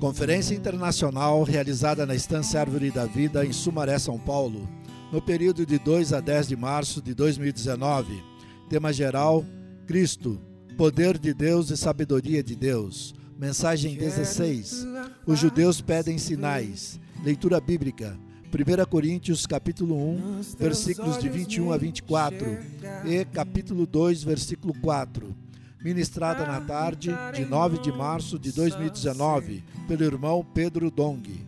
Conferência internacional realizada na Estância Árvore da Vida em Sumaré, São Paulo, no período de 2 a 10 de março de 2019. Tema geral: Cristo, poder de Deus e sabedoria de Deus. Mensagem 16. Os judeus pedem sinais. Leitura bíblica. 1 Coríntios capítulo 1, versículos de 21 a 24 e capítulo 2, versículo 4 ministrada na tarde de 9 de março de 2019 pelo irmão Pedro Dong.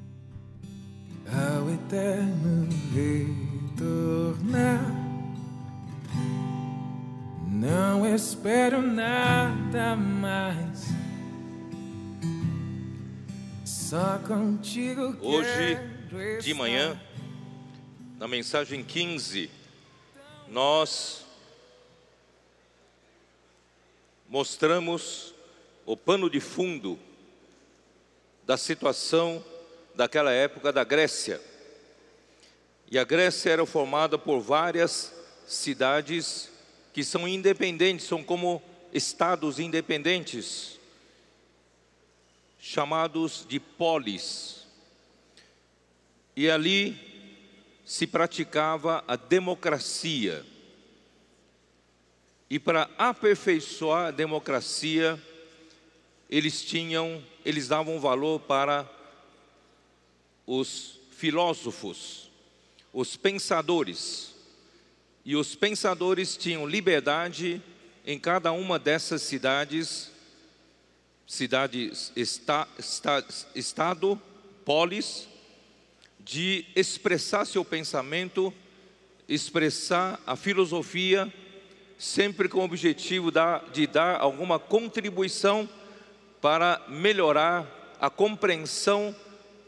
Ao eterno retornar, não espero nada mais. Só contigo Hoje de manhã, na mensagem 15, nós mostramos o pano de fundo da situação daquela época da Grécia. E a Grécia era formada por várias cidades que são independentes, são como estados independentes, chamados de polis. E ali se praticava a democracia. E para aperfeiçoar a democracia, eles tinham, eles davam valor para os filósofos, os pensadores. E os pensadores tinham liberdade em cada uma dessas cidades, cidades, esta, esta, estado, polis, de expressar seu pensamento, expressar a filosofia sempre com o objetivo de dar alguma contribuição para melhorar a compreensão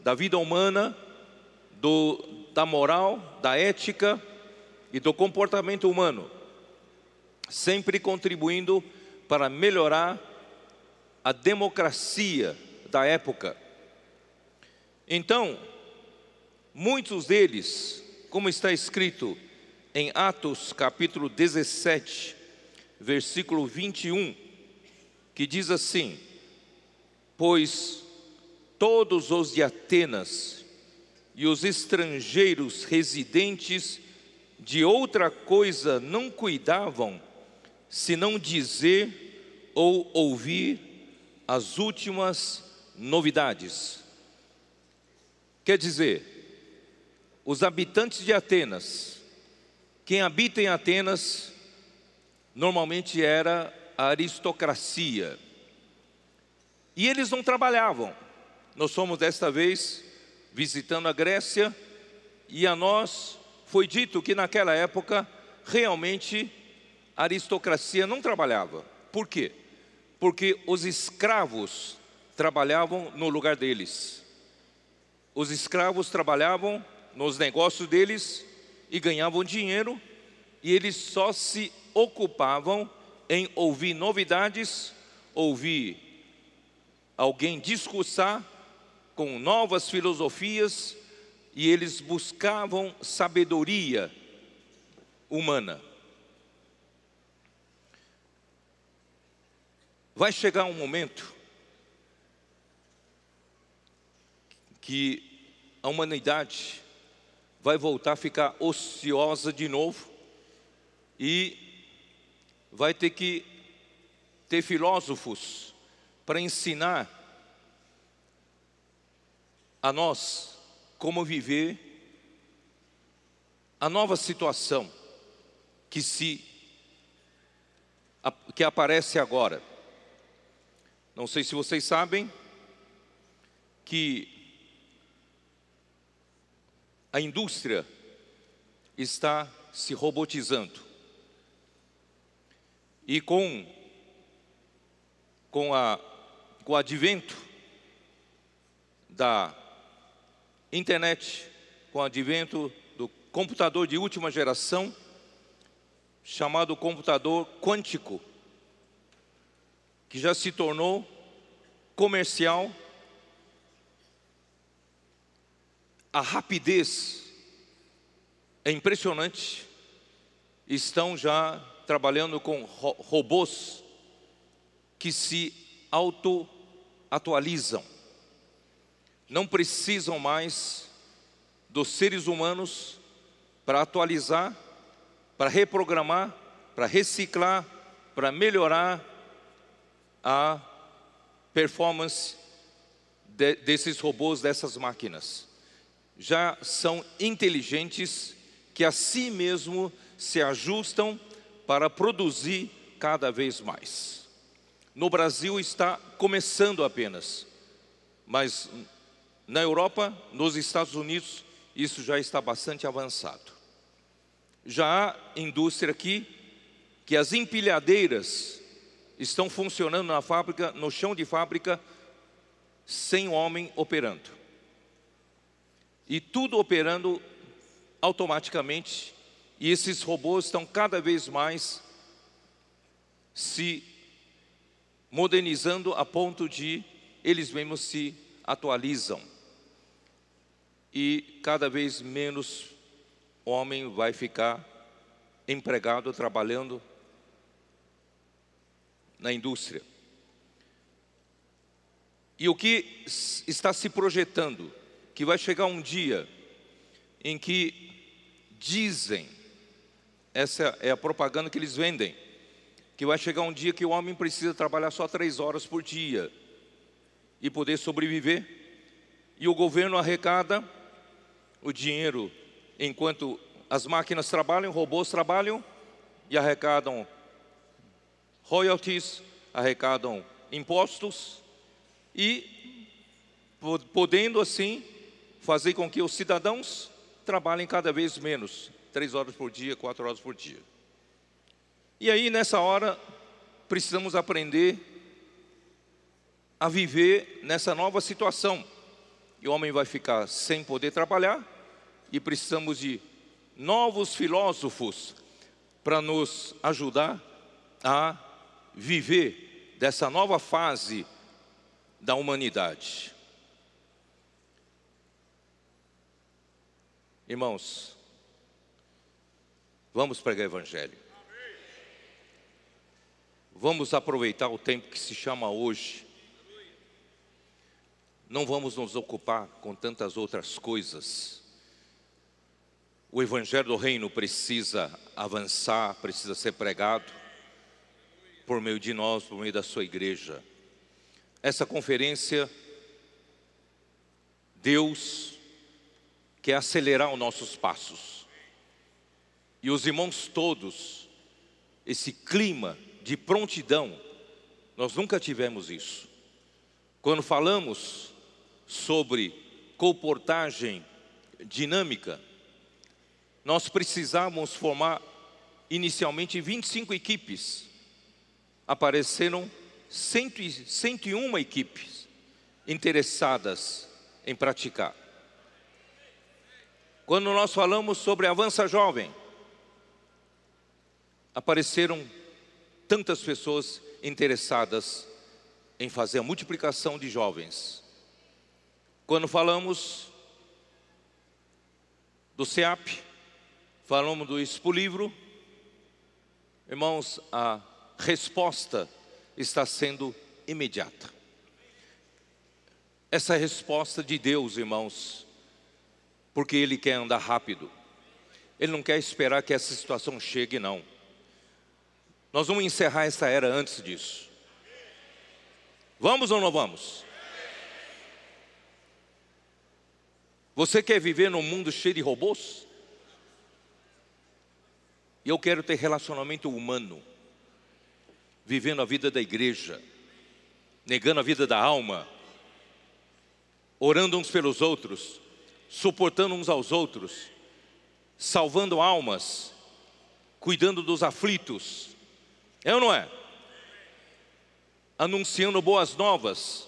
da vida humana, do, da moral, da ética e do comportamento humano, sempre contribuindo para melhorar a democracia da época. Então, muitos deles, como está escrito em Atos capítulo 17, versículo 21, que diz assim: Pois todos os de Atenas e os estrangeiros residentes de outra coisa não cuidavam, senão dizer ou ouvir as últimas novidades. Quer dizer, os habitantes de Atenas, quem habita em Atenas normalmente era a aristocracia. E eles não trabalhavam. Nós fomos desta vez visitando a Grécia e a nós foi dito que naquela época realmente a aristocracia não trabalhava. Por quê? Porque os escravos trabalhavam no lugar deles. Os escravos trabalhavam nos negócios deles e ganhavam dinheiro, e eles só se ocupavam em ouvir novidades, ouvir alguém discursar com novas filosofias, e eles buscavam sabedoria humana. Vai chegar um momento que a humanidade vai voltar a ficar ociosa de novo e vai ter que ter filósofos para ensinar a nós como viver a nova situação que se que aparece agora. Não sei se vocês sabem que a indústria está se robotizando. E com, com, a, com o advento da internet, com o advento do computador de última geração, chamado computador quântico, que já se tornou comercial a rapidez é impressionante. Estão já trabalhando com robôs que se auto-atualizam. não precisam mais dos seres humanos para atualizar, para reprogramar, para reciclar, para melhorar a performance de, desses robôs, dessas máquinas. Já são inteligentes que a si mesmo se ajustam para produzir cada vez mais. No Brasil está começando apenas, mas na Europa, nos Estados Unidos, isso já está bastante avançado. Já há indústria aqui que as empilhadeiras estão funcionando na fábrica, no chão de fábrica, sem homem operando. E tudo operando automaticamente, e esses robôs estão cada vez mais se modernizando a ponto de eles mesmos se atualizam. E cada vez menos homem vai ficar empregado trabalhando na indústria. E o que está se projetando? Que vai chegar um dia em que dizem, essa é a propaganda que eles vendem, que vai chegar um dia que o homem precisa trabalhar só três horas por dia e poder sobreviver, e o governo arrecada o dinheiro enquanto as máquinas trabalham, robôs trabalham e arrecadam royalties, arrecadam impostos e podendo assim fazer com que os cidadãos trabalhem cada vez menos, três horas por dia, quatro horas por dia. E aí nessa hora precisamos aprender a viver nessa nova situação. E o homem vai ficar sem poder trabalhar e precisamos de novos filósofos para nos ajudar a viver dessa nova fase da humanidade. Irmãos, vamos pregar o Evangelho. Vamos aproveitar o tempo que se chama hoje. Não vamos nos ocupar com tantas outras coisas. O Evangelho do Reino precisa avançar, precisa ser pregado por meio de nós, por meio da sua igreja. Essa conferência, Deus quer acelerar os nossos passos. E os irmãos todos, esse clima de prontidão, nós nunca tivemos isso. Quando falamos sobre comportagem dinâmica, nós precisávamos formar inicialmente 25 equipes. Apareceram 101 equipes interessadas em praticar. Quando nós falamos sobre Avança Jovem, apareceram tantas pessoas interessadas em fazer a multiplicação de jovens. Quando falamos do CEAP, falamos do Expo Livro, irmãos, a resposta está sendo imediata. Essa resposta de Deus, irmãos, porque Ele quer andar rápido, Ele não quer esperar que essa situação chegue, não. Nós vamos encerrar essa era antes disso. Vamos ou não vamos? Você quer viver num mundo cheio de robôs? Eu quero ter relacionamento humano vivendo a vida da igreja, negando a vida da alma, orando uns pelos outros, suportando uns aos outros, salvando almas, cuidando dos aflitos. É ou não é? Anunciando boas novas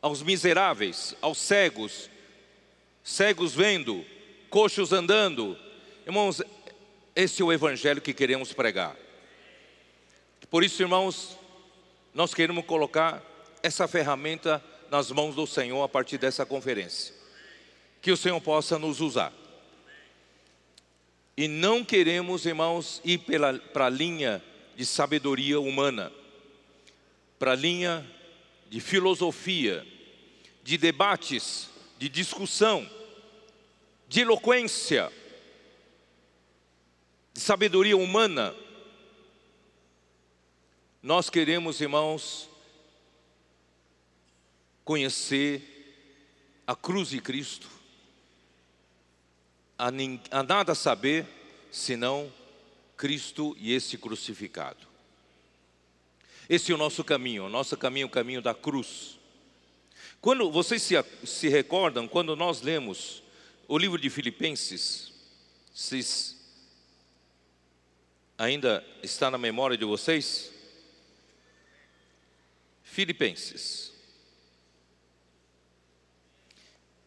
aos miseráveis, aos cegos, cegos vendo, coxos andando. Irmãos, esse é o evangelho que queremos pregar. Por isso, irmãos, nós queremos colocar essa ferramenta nas mãos do Senhor a partir dessa conferência. Que o Senhor possa nos usar. E não queremos, irmãos, ir para a linha de sabedoria humana, para a linha de filosofia, de debates, de discussão, de eloquência, de sabedoria humana. Nós queremos, irmãos, conhecer a cruz de Cristo, a, a nada saber senão Cristo e esse crucificado. Esse é o nosso caminho, o nosso caminho o caminho da cruz. Quando vocês se, se recordam, quando nós lemos o livro de Filipenses, vocês ainda está na memória de vocês? Filipenses.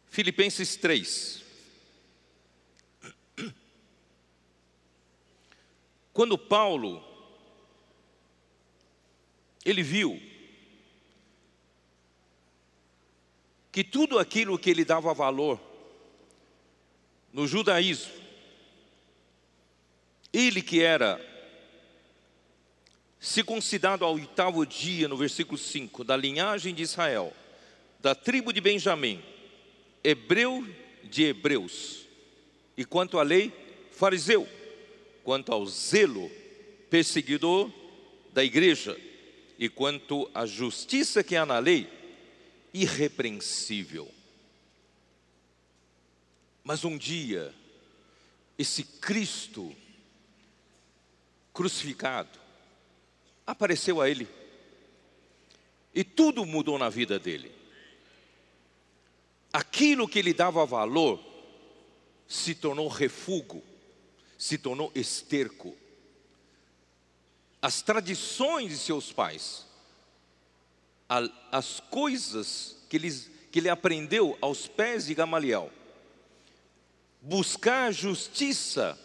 Filipenses 3. Quando Paulo ele viu que tudo aquilo que ele dava valor no judaísmo, ele que era circuncidado ao oitavo dia, no versículo 5, da linhagem de Israel, da tribo de Benjamim, hebreu de hebreus, e quanto à lei, fariseu, quanto ao zelo, perseguidor da igreja, e quanto à justiça que há na lei, irrepreensível. Mas um dia, esse Cristo crucificado apareceu a ele, e tudo mudou na vida dele. Aquilo que ele dava valor se tornou refúgio, se tornou esterco as tradições de seus pais, as coisas que ele, que ele aprendeu aos pés de Gamaliel, buscar justiça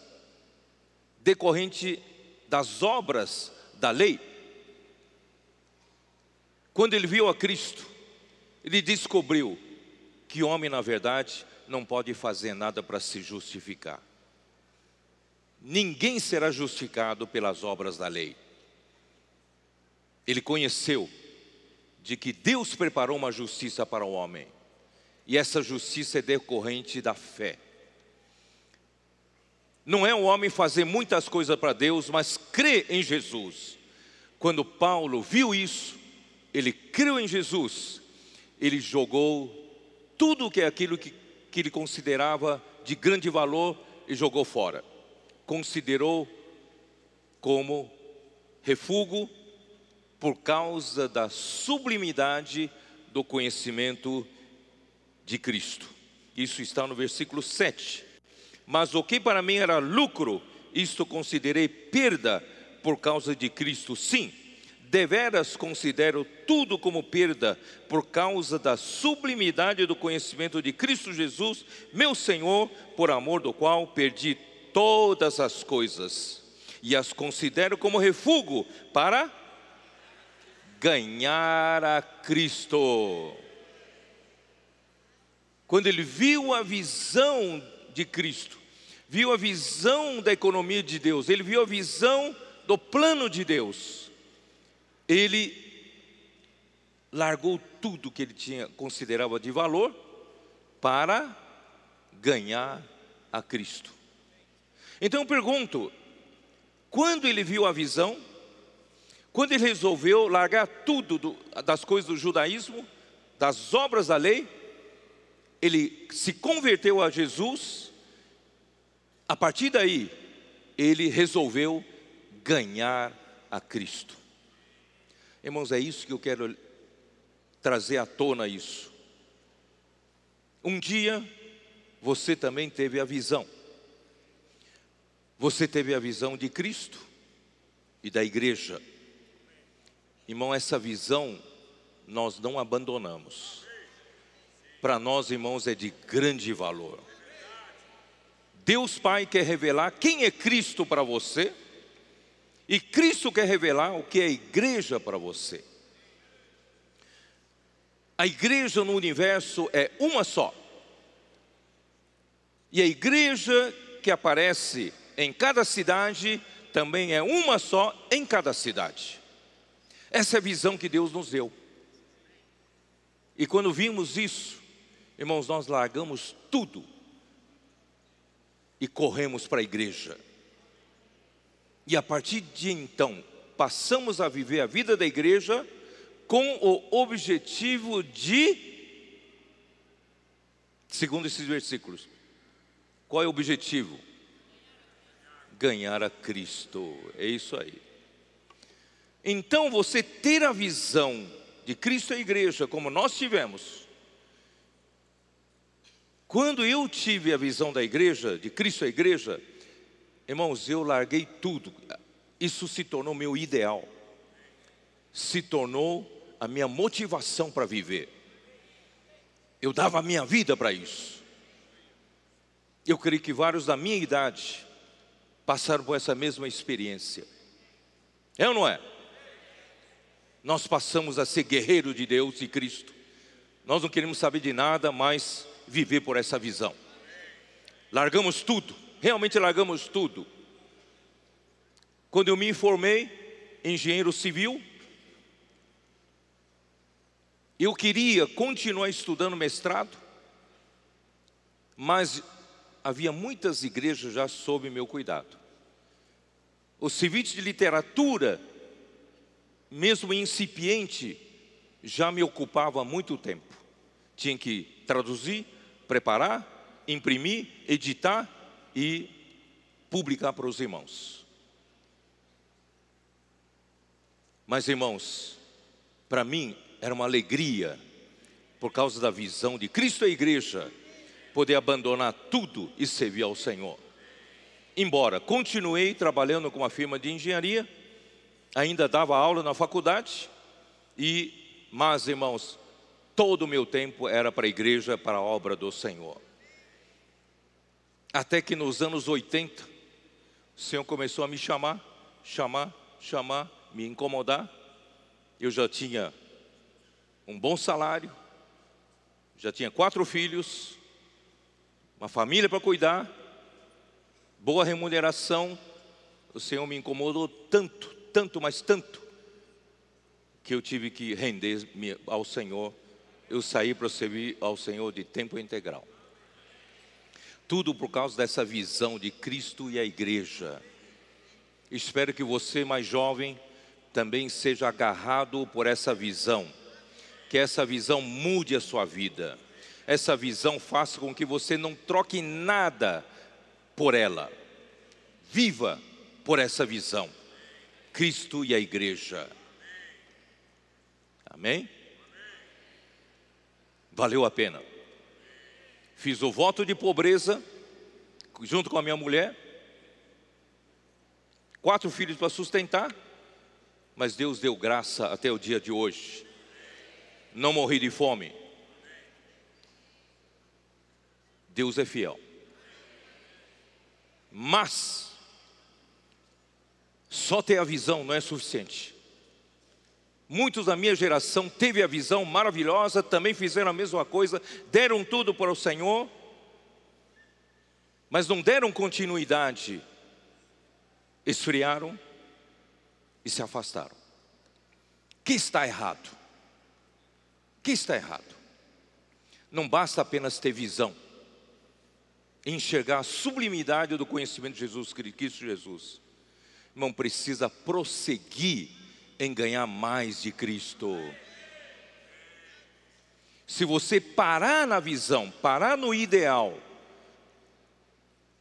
decorrente das obras da lei. Quando ele viu a Cristo, ele descobriu que homem, na verdade, não pode fazer nada para se justificar. Ninguém será justificado pelas obras da lei ele conheceu de que Deus preparou uma justiça para o homem, e essa justiça é decorrente da fé. Não é o homem fazer muitas coisas para Deus, mas crer em Jesus. Quando Paulo viu isso, ele creu em Jesus, ele jogou tudo que é aquilo que, que ele considerava de grande valor e jogou fora. Considerou como refúgio por causa da sublimidade do conhecimento de Cristo. Isso está no versículo 7. Mas o que para mim era lucro, isto considerei perda por causa de Cristo. Sim, deveras considero tudo como perda por causa da sublimidade do conhecimento de Cristo Jesus, meu Senhor, por amor do qual perdi todas as coisas e as considero como refúgio para ganhar a Cristo. Quando ele viu a visão de Cristo, viu a visão da economia de Deus, ele viu a visão do plano de Deus, ele largou tudo que ele tinha considerava de valor para ganhar a Cristo. Então eu pergunto, quando ele viu a visão, quando ele resolveu largar tudo do, das coisas do judaísmo, das obras da lei, ele se converteu a Jesus, a partir daí, ele resolveu ganhar a Cristo. Irmãos, é isso que eu quero trazer à tona isso. Um dia você também teve a visão. Você teve a visão de Cristo e da igreja. Irmão, essa visão nós não abandonamos. Para nós, irmãos, é de grande valor. Deus Pai quer revelar quem é Cristo para você, e Cristo quer revelar o que é a igreja para você. A igreja no universo é uma só. E a igreja que aparece em cada cidade também é uma só em cada cidade. Essa é a visão que Deus nos deu. E quando vimos isso, irmãos, nós largamos tudo e corremos para a igreja. E a partir de então, passamos a viver a vida da igreja com o objetivo de, segundo esses versículos, qual é o objetivo? Ganhar a Cristo, é isso aí. Então, você ter a visão de Cristo e a igreja, como nós tivemos, quando eu tive a visão da igreja, de Cristo e a igreja, irmãos, eu larguei tudo, isso se tornou meu ideal, se tornou a minha motivação para viver. Eu dava a minha vida para isso. Eu creio que vários da minha idade passaram por essa mesma experiência. É ou não é? Nós passamos a ser guerreiro de Deus e Cristo. Nós não queremos saber de nada, mas viver por essa visão. Largamos tudo, realmente largamos tudo. Quando eu me informei, engenheiro civil, eu queria continuar estudando mestrado, mas havia muitas igrejas já sob meu cuidado. O serviço de literatura, mesmo incipiente, já me ocupava há muito tempo. Tinha que traduzir, preparar, imprimir, editar e publicar para os irmãos. Mas, irmãos, para mim era uma alegria, por causa da visão de Cristo e a igreja, poder abandonar tudo e servir ao Senhor. Embora continuei trabalhando com uma firma de engenharia, ainda dava aula na faculdade, e, mas irmãos, todo o meu tempo era para a igreja, para a obra do Senhor. Até que nos anos 80, o Senhor começou a me chamar, chamar, chamar, me incomodar. Eu já tinha um bom salário, já tinha quatro filhos, uma família para cuidar, boa remuneração. O Senhor me incomodou tanto, tanto, mas tanto, que eu tive que render ao Senhor. Eu saí para servir ao Senhor de tempo integral. Tudo por causa dessa visão de Cristo e a igreja. Espero que você, mais jovem, também seja agarrado por essa visão que essa visão mude a sua vida. Essa visão faça com que você não troque nada por ela. Viva por essa visão. Cristo e a igreja. Amém? Valeu a pena. Fiz o voto de pobreza junto com a minha mulher. Quatro filhos para sustentar, mas Deus deu graça até o dia de hoje não morri de fome. Deus é fiel. Mas, só ter a visão não é suficiente. Muitos da minha geração teve a visão maravilhosa, também fizeram a mesma coisa, deram tudo para o Senhor, mas não deram continuidade, esfriaram e se afastaram. O que está errado? que está errado? Não basta apenas ter visão, enxergar a sublimidade do conhecimento de Jesus Cristo Jesus. Irmão, precisa prosseguir em ganhar mais de Cristo. Se você parar na visão, parar no ideal,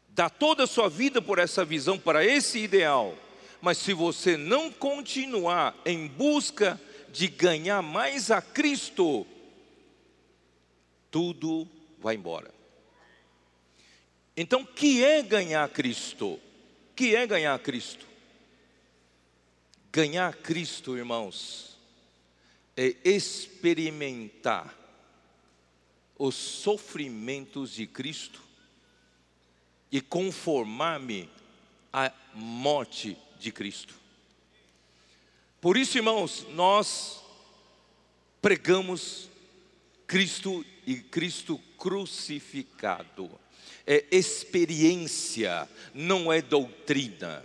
dar toda a sua vida por essa visão, para esse ideal, mas se você não continuar em busca de ganhar mais a Cristo, tudo vai embora. Então, que é ganhar Cristo? Que é ganhar Cristo? Ganhar Cristo, irmãos, é experimentar os sofrimentos de Cristo e conformar-me à morte de Cristo. Por isso, irmãos, nós pregamos Cristo e Cristo crucificado. É experiência, não é doutrina.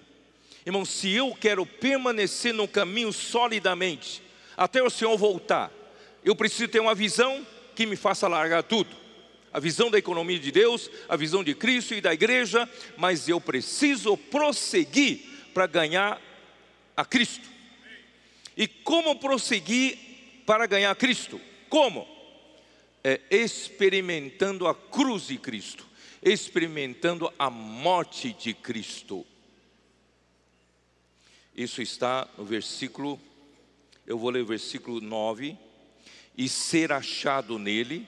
Irmão, se eu quero permanecer no caminho solidamente, até o Senhor voltar, eu preciso ter uma visão que me faça largar tudo. A visão da economia de Deus, a visão de Cristo e da igreja, mas eu preciso prosseguir para ganhar a Cristo. E como prosseguir para ganhar a Cristo? Como? É experimentando a cruz de Cristo, experimentando a morte de Cristo. Isso está no versículo, eu vou ler o versículo 9. E ser achado nele,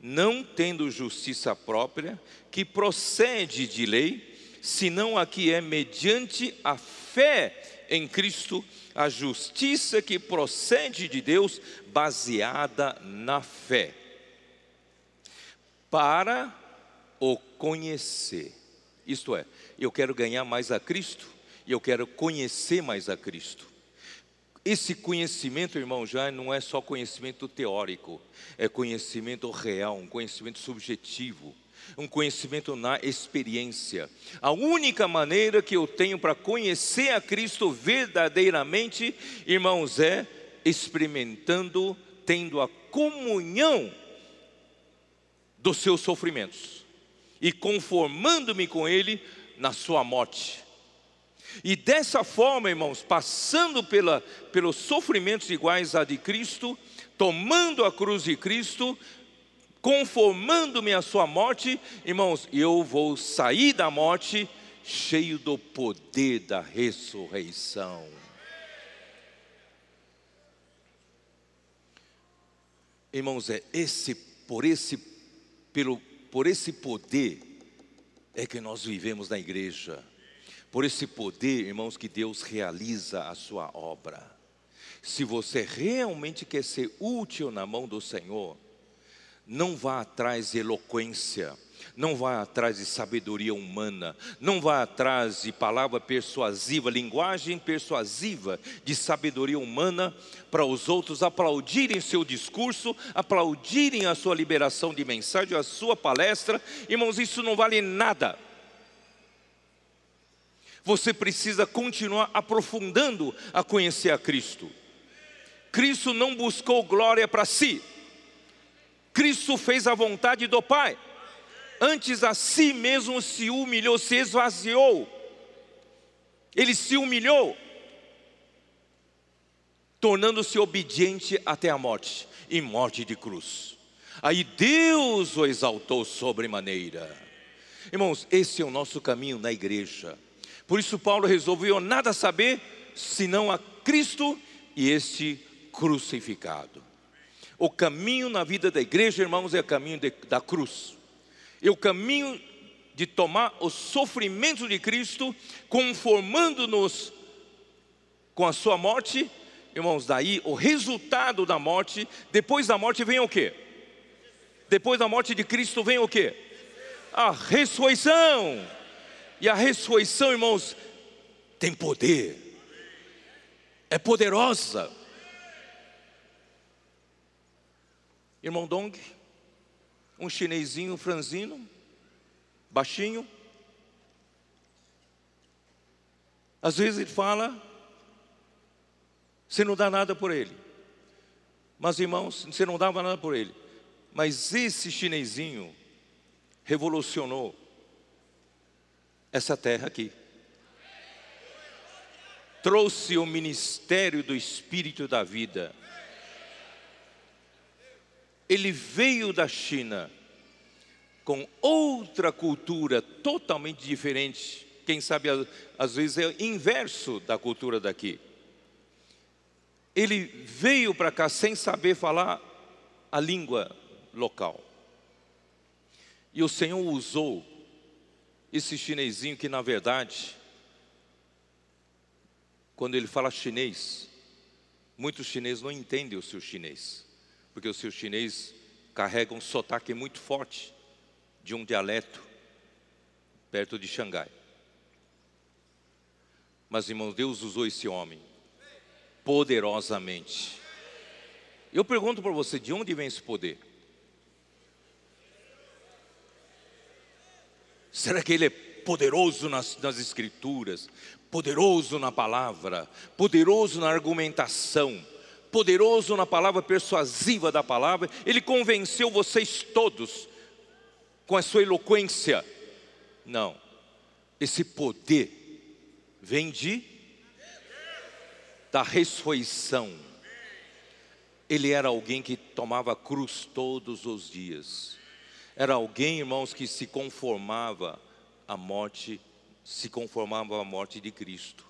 não tendo justiça própria, que procede de lei, senão a que é mediante a fé em Cristo, a justiça que procede de Deus, baseada na fé, para o conhecer. Isto é, eu quero ganhar mais a Cristo e eu quero conhecer mais a Cristo. Esse conhecimento, irmão, já não é só conhecimento teórico, é conhecimento real, um conhecimento subjetivo, um conhecimento na experiência. A única maneira que eu tenho para conhecer a Cristo verdadeiramente, irmãos, é experimentando, tendo a comunhão dos seus sofrimentos e conformando-me com Ele na sua morte. E dessa forma, irmãos, passando pela, pelos sofrimentos iguais a de Cristo, tomando a cruz de Cristo, conformando-me à sua morte, irmãos, eu vou sair da morte cheio do poder da ressurreição. Irmãos, é esse por esse pelo por esse poder é que nós vivemos na igreja por esse poder, irmãos, que Deus realiza a sua obra. Se você realmente quer ser útil na mão do Senhor, não vá atrás de eloquência, não vá atrás de sabedoria humana, não vá atrás de palavra persuasiva, linguagem persuasiva de sabedoria humana para os outros aplaudirem seu discurso, aplaudirem a sua liberação de mensagem, a sua palestra. Irmãos, isso não vale nada você precisa continuar aprofundando a conhecer a Cristo. Cristo não buscou glória para si, Cristo fez a vontade do Pai. Antes a si mesmo se humilhou, se esvaziou. Ele se humilhou, tornando-se obediente até a morte e morte de cruz. Aí Deus o exaltou sobremaneira. Irmãos, esse é o nosso caminho na igreja. Por isso, Paulo resolveu nada saber senão a Cristo e este crucificado. O caminho na vida da igreja, irmãos, é o caminho de, da cruz. É o caminho de tomar o sofrimento de Cristo, conformando-nos com a sua morte. Irmãos, daí o resultado da morte, depois da morte vem o quê? Depois da morte de Cristo vem o quê? A ressurreição. E a ressurreição, irmãos, tem poder, é poderosa. Irmão Dong, um chinesinho franzino, baixinho. Às vezes ele fala, você não dá nada por ele. Mas irmãos, você não dava nada por ele. Mas esse chinesinho revolucionou essa terra aqui. Trouxe o ministério do Espírito da vida. Ele veio da China com outra cultura totalmente diferente. Quem sabe às vezes é o inverso da cultura daqui. Ele veio para cá sem saber falar a língua local. E o Senhor usou esse chinesinho que na verdade, quando ele fala chinês, muitos chineses não entendem o seu chinês, porque o seu chinês carrega um sotaque muito forte de um dialeto perto de Xangai. Mas irmãos, Deus usou esse homem poderosamente. Eu pergunto para você, de onde vem esse poder? Será que ele é poderoso nas, nas Escrituras, poderoso na palavra, poderoso na argumentação, poderoso na palavra, persuasiva da palavra, ele convenceu vocês todos com a sua eloquência. Não, esse poder vem de da ressurreição. Ele era alguém que tomava cruz todos os dias. Era alguém, irmãos, que se conformava à morte, se conformava à morte de Cristo,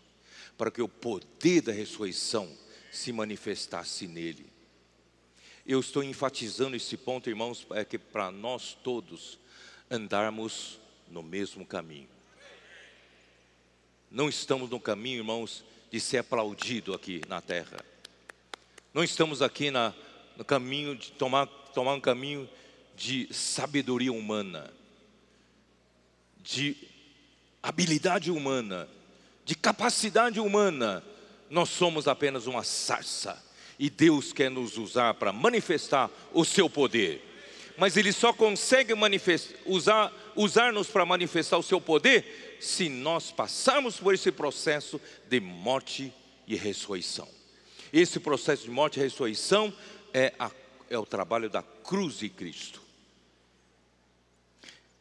para que o poder da ressurreição se manifestasse nele. Eu estou enfatizando esse ponto, irmãos, é que para nós todos andarmos no mesmo caminho. Não estamos no caminho, irmãos, de ser aplaudido aqui na terra. Não estamos aqui na, no caminho de tomar, tomar um caminho de sabedoria humana, de habilidade humana, de capacidade humana. Nós somos apenas uma sarça e Deus quer nos usar para manifestar o seu poder. Mas Ele só consegue usar, usar-nos para manifestar o seu poder se nós passarmos por esse processo de morte e ressurreição. Esse processo de morte e ressurreição é, a, é o trabalho da cruz de Cristo.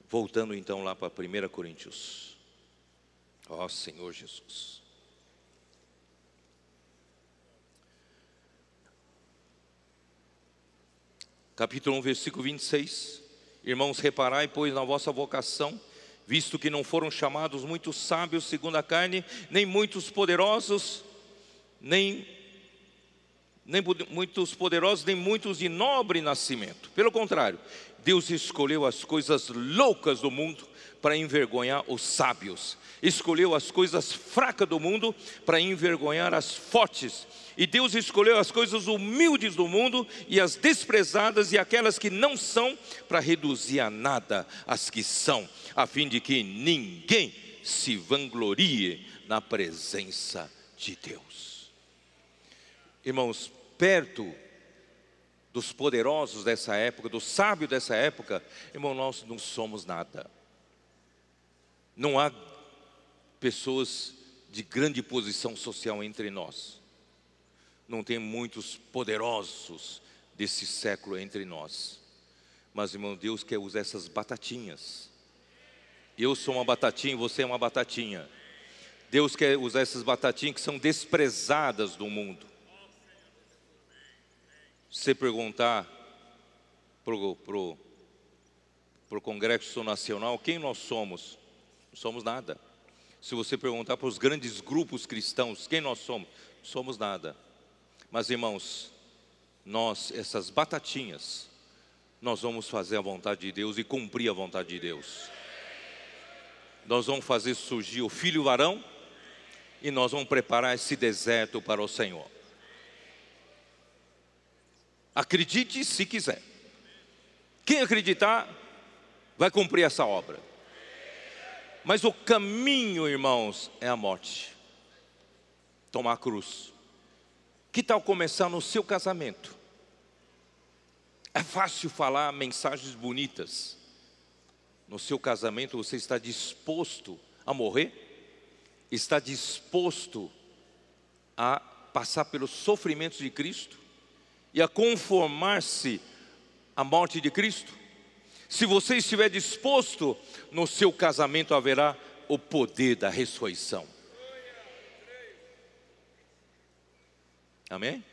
Voltando então lá para 1 Coríntios. Ó oh, Senhor Jesus. Capítulo 1, versículo 26. Irmãos, reparai, pois, na vossa vocação, visto que não foram chamados muitos sábios segundo a carne, nem muitos poderosos, nem, nem muitos poderosos, nem muitos de nobre nascimento. Pelo contrário, Deus escolheu as coisas loucas do mundo para envergonhar os sábios, escolheu as coisas fracas do mundo para envergonhar as fortes, e Deus escolheu as coisas humildes do mundo e as desprezadas e aquelas que não são, para reduzir a nada as que são, a fim de que ninguém se vanglorie na presença de Deus. Irmãos, perto dos poderosos dessa época, dos sábios dessa época, irmão, nós não somos nada. Não há pessoas de grande posição social entre nós. Não tem muitos poderosos desse século entre nós. Mas, irmão, Deus quer usar essas batatinhas. Eu sou uma batatinha, você é uma batatinha. Deus quer usar essas batatinhas que são desprezadas do mundo você perguntar para o pro, pro Congresso Nacional quem nós somos, não somos nada. Se você perguntar para os grandes grupos cristãos quem nós somos, somos nada. Mas irmãos, nós, essas batatinhas, nós vamos fazer a vontade de Deus e cumprir a vontade de Deus. Nós vamos fazer surgir o filho varão e nós vamos preparar esse deserto para o Senhor. Acredite se quiser. Quem acreditar, vai cumprir essa obra. Mas o caminho, irmãos, é a morte. Tomar a cruz. Que tal começar no seu casamento? É fácil falar mensagens bonitas. No seu casamento você está disposto a morrer? Está disposto a passar pelos sofrimentos de Cristo? e a conformar-se à morte de Cristo? Se você estiver disposto, no seu casamento haverá o poder da ressurreição. Amém?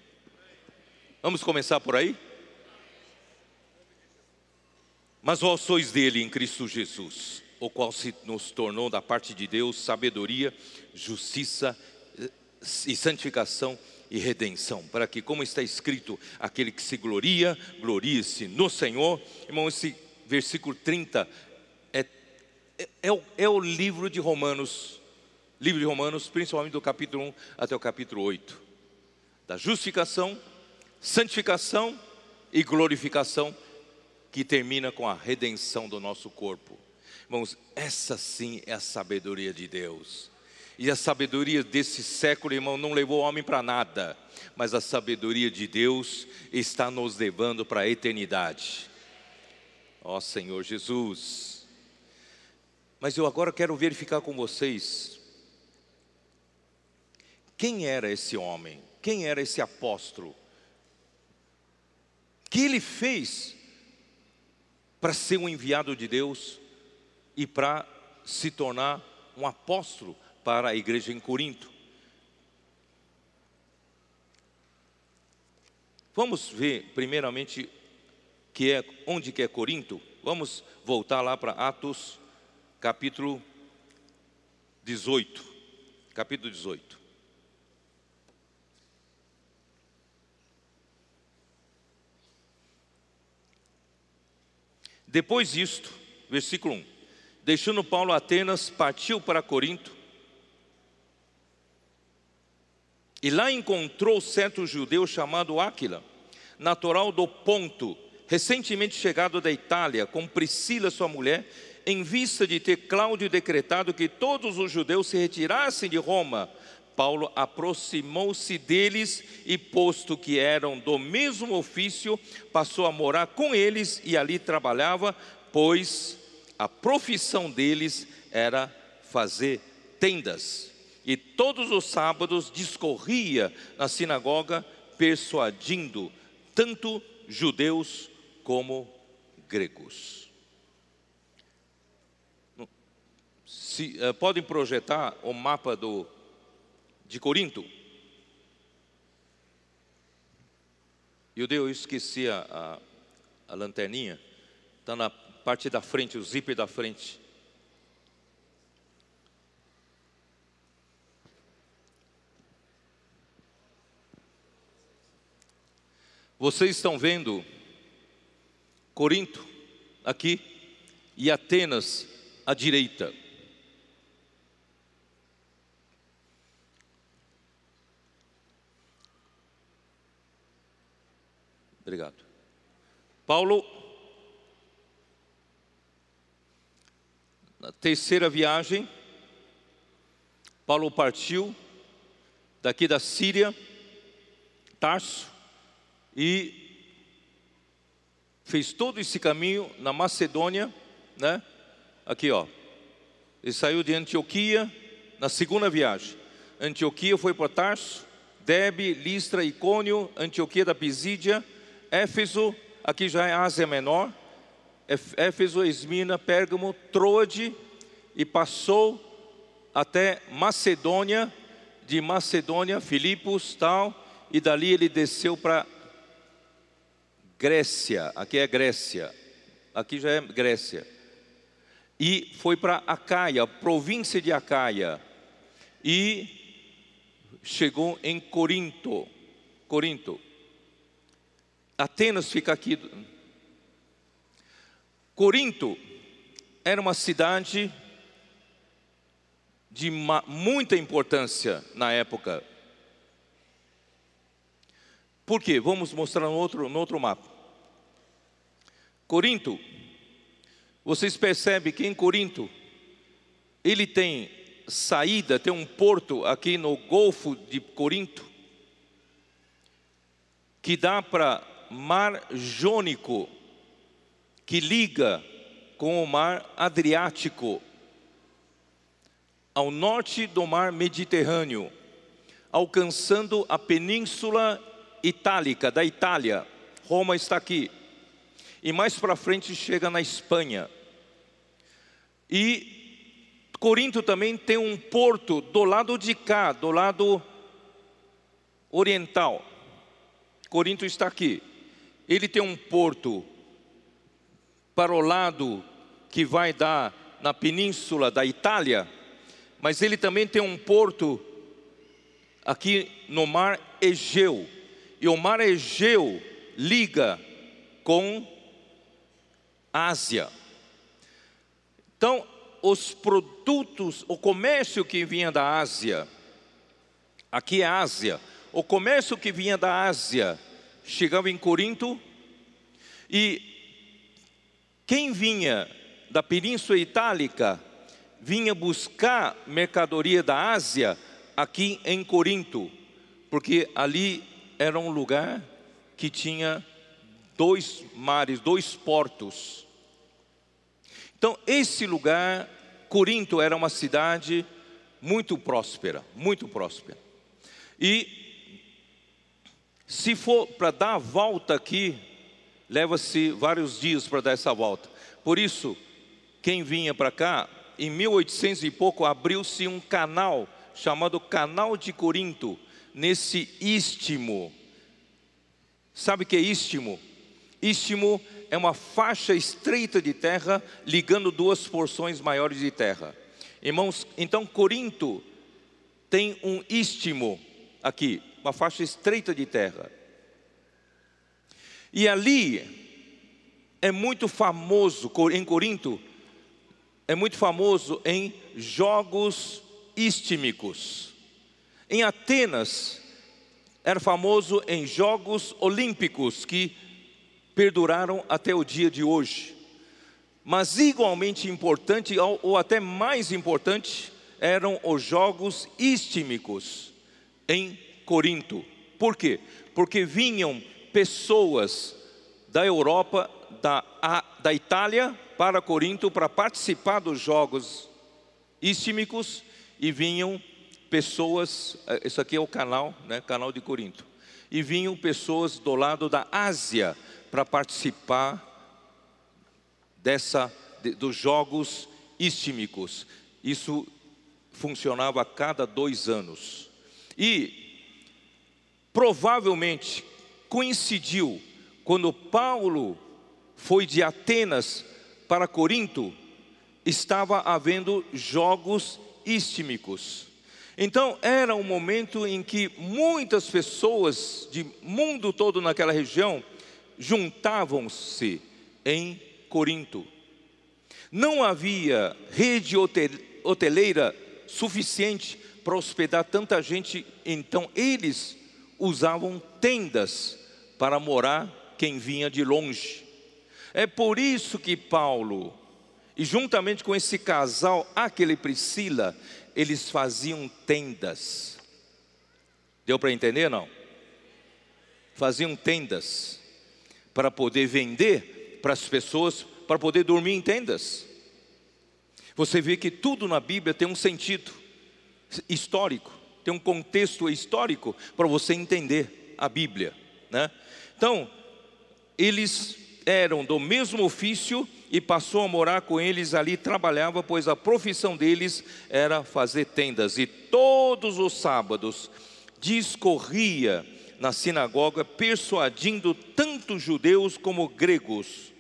Vamos começar por aí? Mas vós sois dele em Cristo Jesus, o qual se nos tornou da parte de Deus sabedoria, justiça eh, e santificação e redenção, para que, como está escrito, aquele que se gloria, glorie-se no Senhor. Irmão, esse versículo 30 é, é, é, o, é o livro de Romanos, livro de Romanos, principalmente do capítulo 1 até o capítulo 8, da justificação, santificação e glorificação, que termina com a redenção do nosso corpo. Irmãos, essa sim é a sabedoria de Deus. E a sabedoria desse século, irmão, não levou o homem para nada, mas a sabedoria de Deus está nos levando para a eternidade. Ó Senhor Jesus. Mas eu agora quero verificar com vocês quem era esse homem, quem era esse apóstolo que ele fez para ser um enviado de Deus e para se tornar um apóstolo para a igreja em Corinto. Vamos ver primeiramente que é onde que é Corinto. Vamos voltar lá para Atos capítulo 18. Capítulo 18. Depois disto, versículo 1: Deixando Paulo Atenas, partiu para Corinto. E lá encontrou certo judeu chamado Áquila, natural do Ponto, recentemente chegado da Itália, com Priscila, sua mulher, em vista de ter Cláudio decretado que todos os judeus se retirassem de Roma. Paulo aproximou-se deles e, posto que eram do mesmo ofício, passou a morar com eles e ali trabalhava, pois a profissão deles era fazer tendas. E todos os sábados discorria na sinagoga, persuadindo tanto judeus como gregos. Se, uh, podem projetar o mapa do de Corinto. E eu esqueci a, a, a lanterninha, está na parte da frente, o zíper da frente. Vocês estão vendo Corinto aqui e Atenas à direita. Obrigado. Paulo, na terceira viagem, Paulo partiu daqui da Síria, Tarso, e fez todo esse caminho na Macedônia, né? Aqui, ó. Ele saiu de Antioquia na segunda viagem. Antioquia foi para Tarso, Debe, Listra, Icônio, Antioquia da Pisídia, Éfeso, aqui já é Ásia Menor, Éfeso, Esmina, Pérgamo, Troade e passou até Macedônia, de Macedônia, Filipos, tal, e dali ele desceu para Grécia, aqui é Grécia, aqui já é Grécia, e foi para Acaia, província de Acaia, e chegou em Corinto, Corinto. Atenas fica aqui. Corinto era uma cidade de muita importância na época. Por quê? Vamos mostrar no outro, no outro mapa. Corinto, vocês percebem que em Corinto, ele tem saída, tem um porto aqui no Golfo de Corinto, que dá para mar Jônico, que liga com o mar Adriático, ao norte do mar Mediterrâneo, alcançando a península itálica da Itália. Roma está aqui. E mais para frente chega na Espanha. E Corinto também tem um porto do lado de cá, do lado oriental. Corinto está aqui ele tem um porto para o lado que vai dar na península da Itália, mas ele também tem um porto aqui no mar Egeu. E o mar Egeu liga com Ásia. Então, os produtos, o comércio que vinha da Ásia, aqui é Ásia, o comércio que vinha da Ásia chegava em Corinto e quem vinha da Península Itálica vinha buscar mercadoria da Ásia aqui em Corinto, porque ali era um lugar que tinha dois mares, dois portos. Então, esse lugar, Corinto, era uma cidade muito próspera, muito próspera. E se for para dar a volta aqui, leva-se vários dias para dar essa volta. Por isso, quem vinha para cá, em 1800 e pouco, abriu-se um canal chamado Canal de Corinto, nesse istmo. Sabe o que é istmo? Istmo é uma faixa estreita de terra ligando duas porções maiores de terra. Irmãos, então Corinto tem um istmo aqui, uma faixa estreita de terra. E ali é muito famoso em Corinto, é muito famoso em jogos istmicos. Em Atenas era famoso em jogos olímpicos que perduraram até o dia de hoje. Mas igualmente importante ou até mais importante eram os jogos istmicos em Corinto. Por quê? Porque vinham pessoas da Europa, da, a, da Itália para Corinto para participar dos jogos istmicos e vinham pessoas, eh, isso aqui é o canal, né, canal de Corinto, e vinham pessoas do lado da Ásia para participar dessa de, dos jogos istmicos. Isso funcionava a cada dois anos e provavelmente coincidiu quando Paulo foi de Atenas para Corinto, estava havendo jogos istmicos. Então era um momento em que muitas pessoas de mundo todo naquela região juntavam-se em Corinto. Não havia rede hoteleira suficiente para hospedar tanta gente, então eles usavam tendas para morar quem vinha de longe. É por isso que Paulo, e juntamente com esse casal, aquele Priscila, eles faziam tendas. Deu para entender não? Faziam tendas para poder vender para as pessoas, para poder dormir em tendas. Você vê que tudo na Bíblia tem um sentido histórico, tem um contexto histórico para você entender a Bíblia, né? Então, eles eram do mesmo ofício e passou a morar com eles ali, trabalhava, pois a profissão deles era fazer tendas. E todos os sábados discorria na sinagoga, persuadindo tanto judeus como gregos.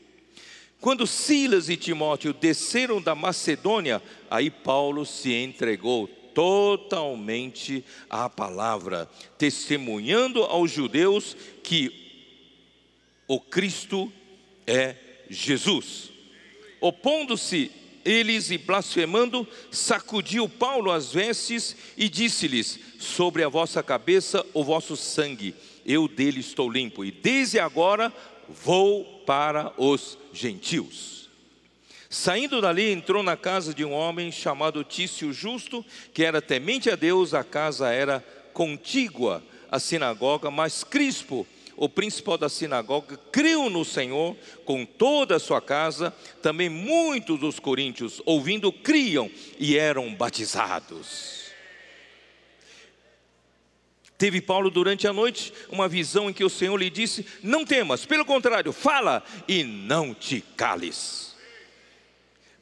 Quando Silas e Timóteo desceram da Macedônia, aí Paulo se entregou totalmente à palavra, testemunhando aos judeus que o Cristo é Jesus. Opondo-se eles e blasfemando, sacudiu Paulo as vestes e disse-lhes: Sobre a vossa cabeça o vosso sangue, eu dele estou limpo, e desde agora vou para os gentios. Saindo dali, entrou na casa de um homem chamado Tício Justo, que era temente a Deus, a casa era contígua à sinagoga, mas Crispo, o principal da sinagoga, creu no Senhor com toda a sua casa. Também muitos dos coríntios, ouvindo, criam e eram batizados. Teve Paulo durante a noite uma visão em que o Senhor lhe disse: Não temas, pelo contrário, fala e não te cales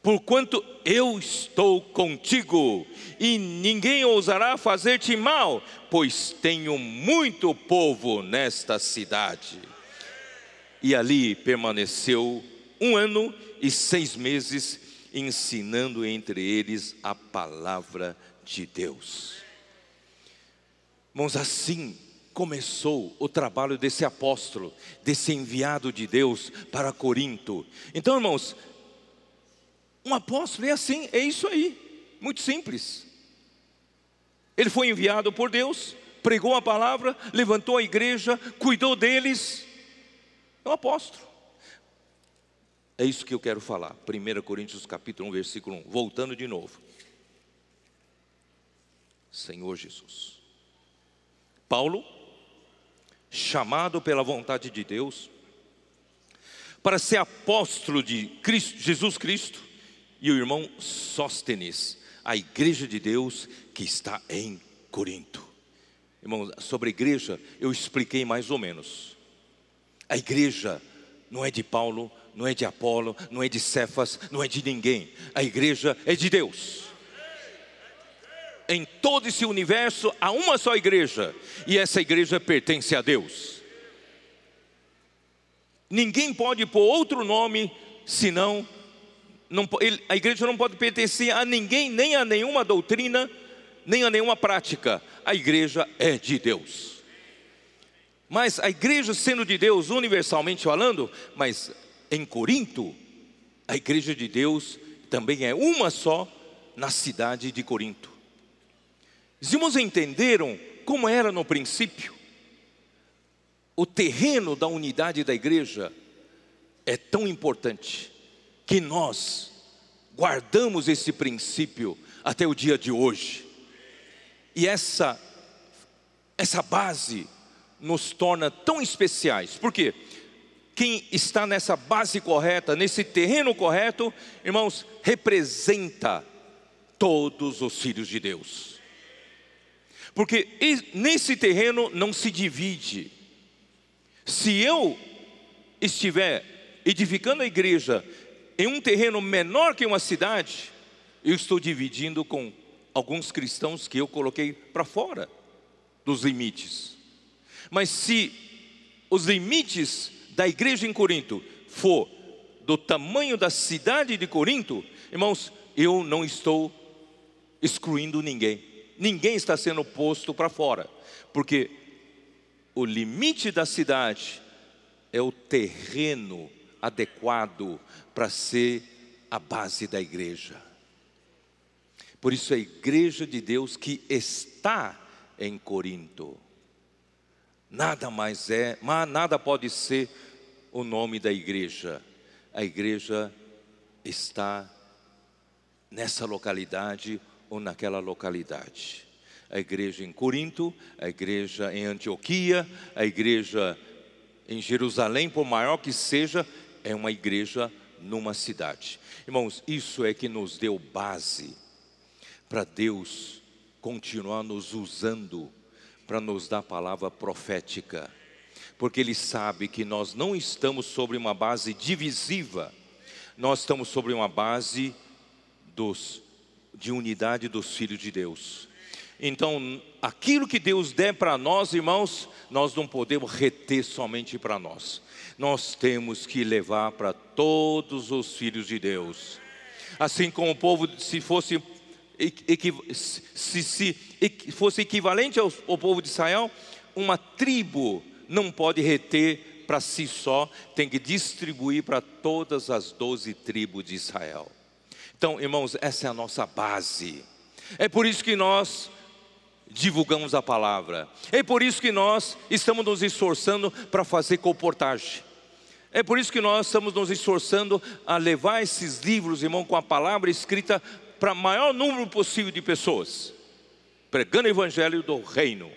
porquanto eu estou contigo, e ninguém ousará fazer-te mal, pois tenho muito povo nesta cidade. E ali permaneceu um ano e seis meses, ensinando entre eles a palavra de Deus. Irmãos, assim começou o trabalho desse apóstolo, desse enviado de Deus para Corinto. Então, irmãos, um apóstolo é assim, é isso aí, muito simples. Ele foi enviado por Deus, pregou a palavra, levantou a igreja, cuidou deles. É um apóstolo. É isso que eu quero falar. 1 Coríntios capítulo 1, versículo 1. Voltando de novo. Senhor Jesus. Paulo, chamado pela vontade de Deus, para ser apóstolo de Cristo, Jesus Cristo, e o irmão Sóstenes, a igreja de Deus que está em Corinto. Irmão, sobre a igreja eu expliquei mais ou menos. A igreja não é de Paulo, não é de Apolo, não é de Cefas, não é de ninguém. A igreja é de Deus. Em todo esse universo há uma só igreja, e essa igreja pertence a Deus. Ninguém pode pôr outro nome senão não, ele, a igreja não pode pertencer a ninguém, nem a nenhuma doutrina, nem a nenhuma prática. A igreja é de Deus. Mas a igreja sendo de Deus, universalmente falando, mas em Corinto, a igreja de Deus também é uma só na cidade de Corinto. Os irmãos entenderam como era no princípio? O terreno da unidade da igreja é tão importante que nós guardamos esse princípio até o dia de hoje. E essa essa base nos torna tão especiais. Por quê? Quem está nessa base correta, nesse terreno correto, irmãos, representa todos os filhos de Deus. Porque nesse terreno não se divide. Se eu estiver edificando a igreja em um terreno menor que uma cidade, eu estou dividindo com alguns cristãos que eu coloquei para fora dos limites. Mas se os limites da igreja em Corinto for do tamanho da cidade de Corinto, irmãos, eu não estou excluindo ninguém. Ninguém está sendo posto para fora, porque o limite da cidade é o terreno adequado para ser a base da igreja. Por isso, a igreja de Deus que está em Corinto, nada mais é, mas nada pode ser o nome da igreja. A igreja está nessa localidade ou naquela localidade. A igreja em Corinto, a igreja em Antioquia, a igreja em Jerusalém, por maior que seja, é uma igreja numa cidade. Irmãos, isso é que nos deu base para Deus continuar nos usando para nos dar palavra profética, porque Ele sabe que nós não estamos sobre uma base divisiva, nós estamos sobre uma base dos, de unidade dos filhos de Deus. Então, aquilo que Deus der para nós, irmãos, nós não podemos reter somente para nós nós temos que levar para todos os filhos de Deus. Assim como o povo, se fosse, se, se fosse equivalente ao, ao povo de Israel, uma tribo não pode reter para si só, tem que distribuir para todas as doze tribos de Israel. Então, irmãos, essa é a nossa base. É por isso que nós divulgamos a palavra. É por isso que nós estamos nos esforçando para fazer comportagem. É por isso que nós estamos nos esforçando a levar esses livros, irmão, com a palavra escrita para o maior número possível de pessoas, pregando o evangelho do reino.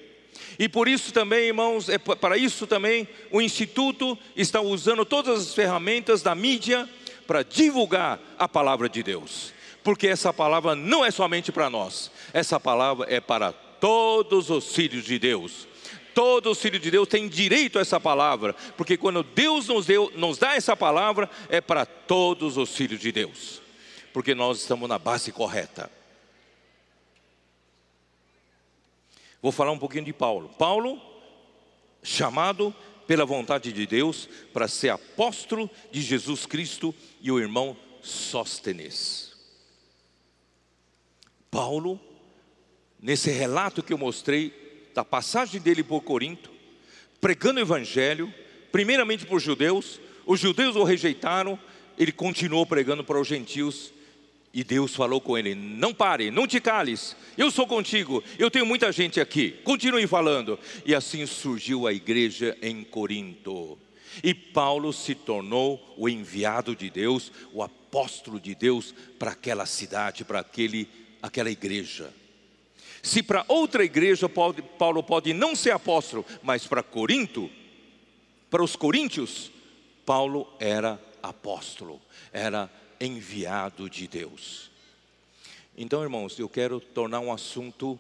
E por isso também, irmãos, é para isso também o instituto está usando todas as ferramentas da mídia para divulgar a palavra de Deus. Porque essa palavra não é somente para nós, essa palavra é para todos os filhos de Deus. Todo filho de Deus tem direito a essa palavra, porque quando Deus nos, deu, nos dá essa palavra, é para todos os filhos de Deus, porque nós estamos na base correta. Vou falar um pouquinho de Paulo. Paulo, chamado pela vontade de Deus para ser apóstolo de Jesus Cristo e o irmão Sóstenes. Paulo, nesse relato que eu mostrei, da passagem dele por Corinto, pregando o evangelho, primeiramente por judeus, os judeus o rejeitaram, ele continuou pregando para os gentios, e Deus falou com ele: Não pare, não te cales, eu sou contigo, eu tenho muita gente aqui, continue falando. E assim surgiu a igreja em Corinto. E Paulo se tornou o enviado de Deus, o apóstolo de Deus para aquela cidade, para aquele, aquela igreja. Se para outra igreja Paulo pode não ser apóstolo, mas para Corinto, para os coríntios, Paulo era apóstolo, era enviado de Deus. Então, irmãos, eu quero tornar um assunto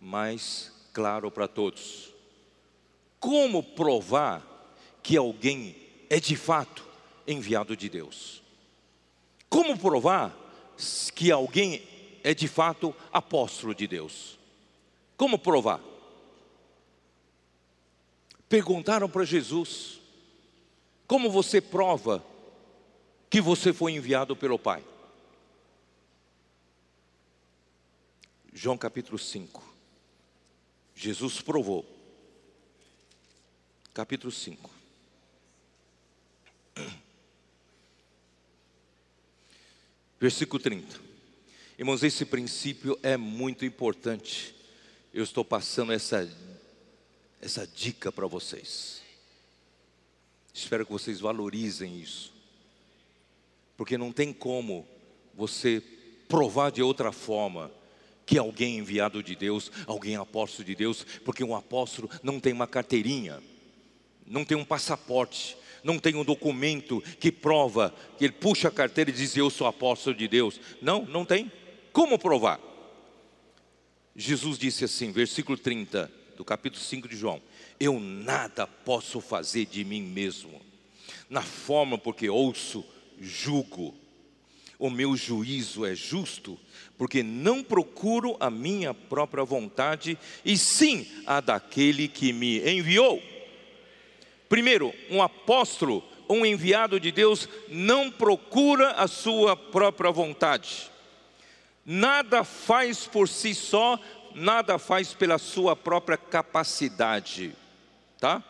mais claro para todos. Como provar que alguém é de fato enviado de Deus. Como provar que alguém é de fato apóstolo de Deus? Como provar? Perguntaram para Jesus: Como você prova que você foi enviado pelo Pai? João capítulo 5. Jesus provou. Capítulo 5. Versículo 30. Irmãos, esse princípio é muito importante. Eu estou passando essa, essa dica para vocês. Espero que vocês valorizem isso. Porque não tem como você provar de outra forma que alguém enviado de Deus, alguém apóstolo de Deus, porque um apóstolo não tem uma carteirinha, não tem um passaporte, não tem um documento que prova, que ele puxa a carteira e diz eu sou apóstolo de Deus. Não, não tem. Como provar? Jesus disse assim, versículo 30 do capítulo 5 de João: Eu nada posso fazer de mim mesmo, na forma porque ouço, julgo. O meu juízo é justo, porque não procuro a minha própria vontade, e sim a daquele que me enviou. Primeiro, um apóstolo, um enviado de Deus, não procura a sua própria vontade. Nada faz por si só, nada faz pela sua própria capacidade. Tá?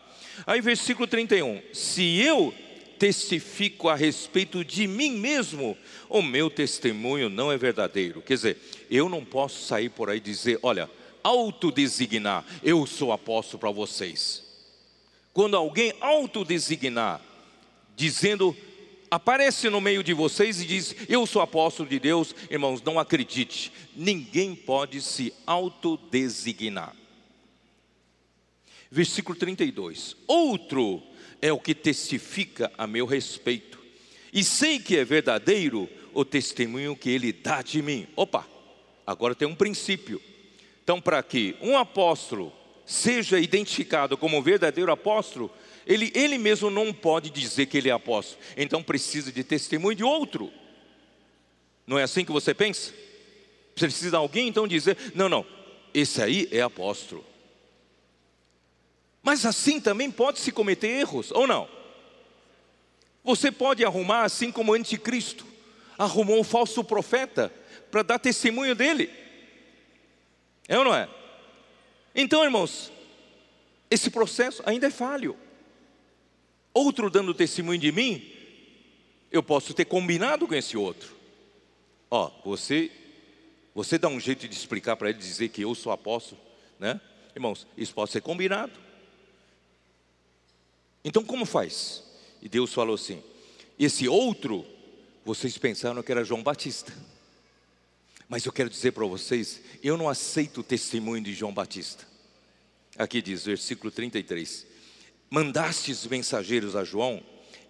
Aí versículo 31. Se eu testifico a respeito de mim mesmo, o meu testemunho não é verdadeiro. Quer dizer, eu não posso sair por aí dizer, olha, autodesignar, eu sou apóstolo para vocês. Quando alguém autodesignar, dizendo, aparece no meio de vocês e diz, eu sou apóstolo de Deus, irmãos, não acredite, ninguém pode se autodesignar. Versículo 32: Outro é o que testifica a meu respeito, e sei que é verdadeiro o testemunho que ele dá de mim. Opa, agora tem um princípio. Então, para que um apóstolo seja identificado como verdadeiro apóstolo, ele, ele mesmo não pode dizer que ele é apóstolo, então precisa de testemunho de outro. Não é assim que você pensa? Precisa de alguém então dizer: não, não, esse aí é apóstolo. Mas assim também pode se cometer erros, ou não? Você pode arrumar assim como o anticristo arrumou um falso profeta para dar testemunho dele. É ou não é? Então, irmãos, esse processo ainda é falho. Outro dando testemunho de mim, eu posso ter combinado com esse outro. Ó, você, você dá um jeito de explicar para ele dizer que eu sou apóstolo, né? Irmãos, isso pode ser combinado. Então como faz? E Deus falou assim: esse outro, vocês pensaram que era João Batista. Mas eu quero dizer para vocês, eu não aceito o testemunho de João Batista. Aqui diz, versículo 33: Mandastes mensageiros a João,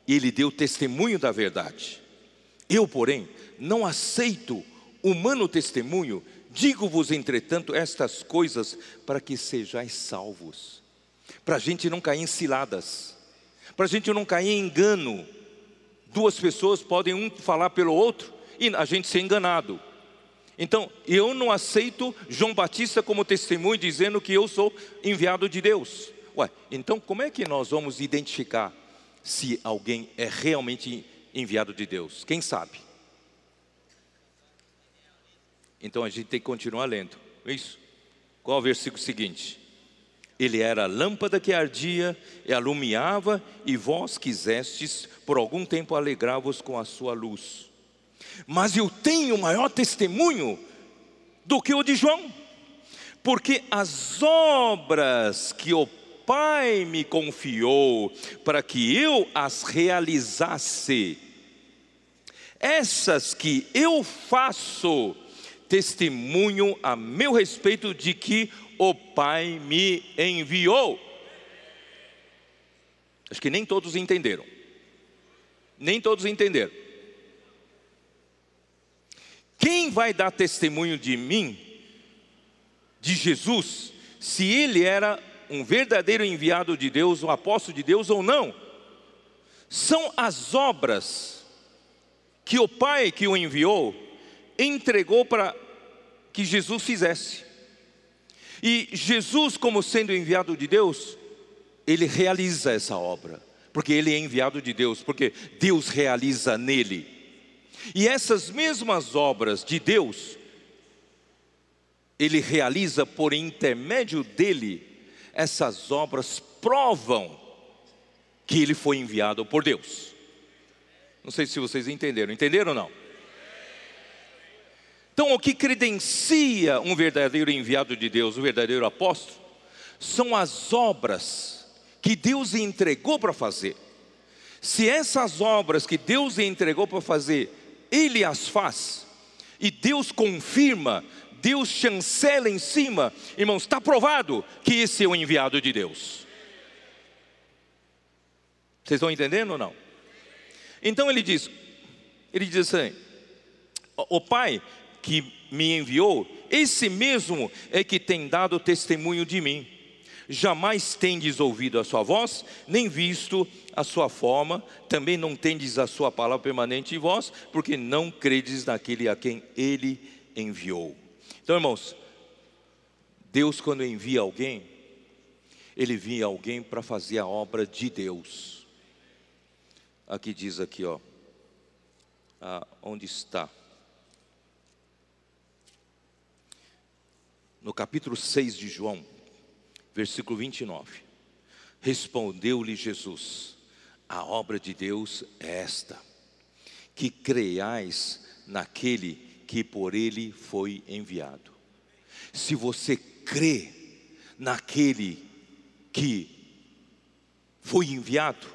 e ele deu testemunho da verdade. Eu, porém, não aceito humano testemunho, digo-vos, entretanto, estas coisas para que sejais salvos, para a gente não cair em ciladas para a gente não cair em engano. Duas pessoas podem um falar pelo outro e a gente ser enganado. Então, eu não aceito João Batista como testemunho dizendo que eu sou enviado de Deus. Ué, então como é que nós vamos identificar se alguém é realmente enviado de Deus? Quem sabe? Então a gente tem que continuar lendo. É isso? Qual é o versículo seguinte? Ele era a lâmpada que ardia e alumiava, e vós quisestes por algum tempo alegrar-vos com a sua luz. Mas eu tenho maior testemunho do que o de João, porque as obras que o Pai me confiou para que eu as realizasse, essas que eu faço, testemunho a meu respeito de que o Pai me enviou. Acho que nem todos entenderam. Nem todos entenderam. Quem vai dar testemunho de mim, de Jesus, se ele era um verdadeiro enviado de Deus, um apóstolo de Deus ou não? são as obras que o Pai que o enviou entregou para que Jesus fizesse. E Jesus, como sendo enviado de Deus, ele realiza essa obra, porque ele é enviado de Deus, porque Deus realiza nele. E essas mesmas obras de Deus, ele realiza por intermédio dele, essas obras provam que ele foi enviado por Deus. Não sei se vocês entenderam, entenderam ou não? Então, o que credencia um verdadeiro enviado de Deus, um verdadeiro apóstolo, são as obras que Deus entregou para fazer. Se essas obras que Deus entregou para fazer, Ele as faz, e Deus confirma, Deus chancela em cima, irmãos, está provado que esse é o enviado de Deus. Vocês estão entendendo ou não? Então ele diz, ele diz assim: o Pai que me enviou, esse mesmo é que tem dado testemunho de mim. Jamais tendes ouvido a sua voz, nem visto a sua forma, também não tendes a sua palavra permanente em vós, porque não credes naquele a quem ele enviou. Então, irmãos, Deus, quando envia alguém, ele envia alguém para fazer a obra de Deus. Aqui diz aqui, ó, ah, onde está? no capítulo 6 de João, versículo 29. Respondeu-lhe Jesus: A obra de Deus é esta, que creiais naquele que por ele foi enviado. Se você crê naquele que foi enviado,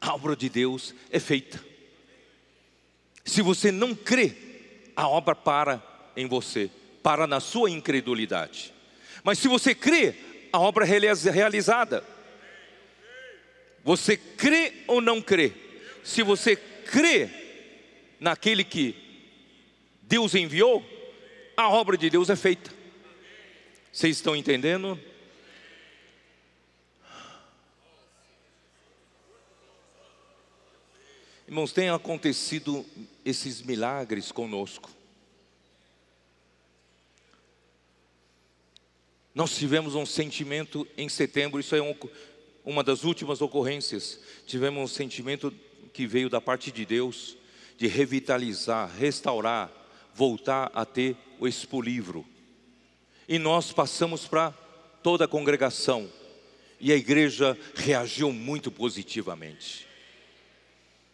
a obra de Deus é feita. Se você não crê, a obra para em você para na sua incredulidade. Mas se você crê, a obra é realizada. Você crê ou não crê? Se você crê naquele que Deus enviou, a obra de Deus é feita. Vocês estão entendendo? Irmãos, tem acontecido esses milagres conosco. Nós tivemos um sentimento em setembro, isso é um, uma das últimas ocorrências. Tivemos um sentimento que veio da parte de Deus de revitalizar, restaurar, voltar a ter o Expo Livro. E nós passamos para toda a congregação. E a igreja reagiu muito positivamente.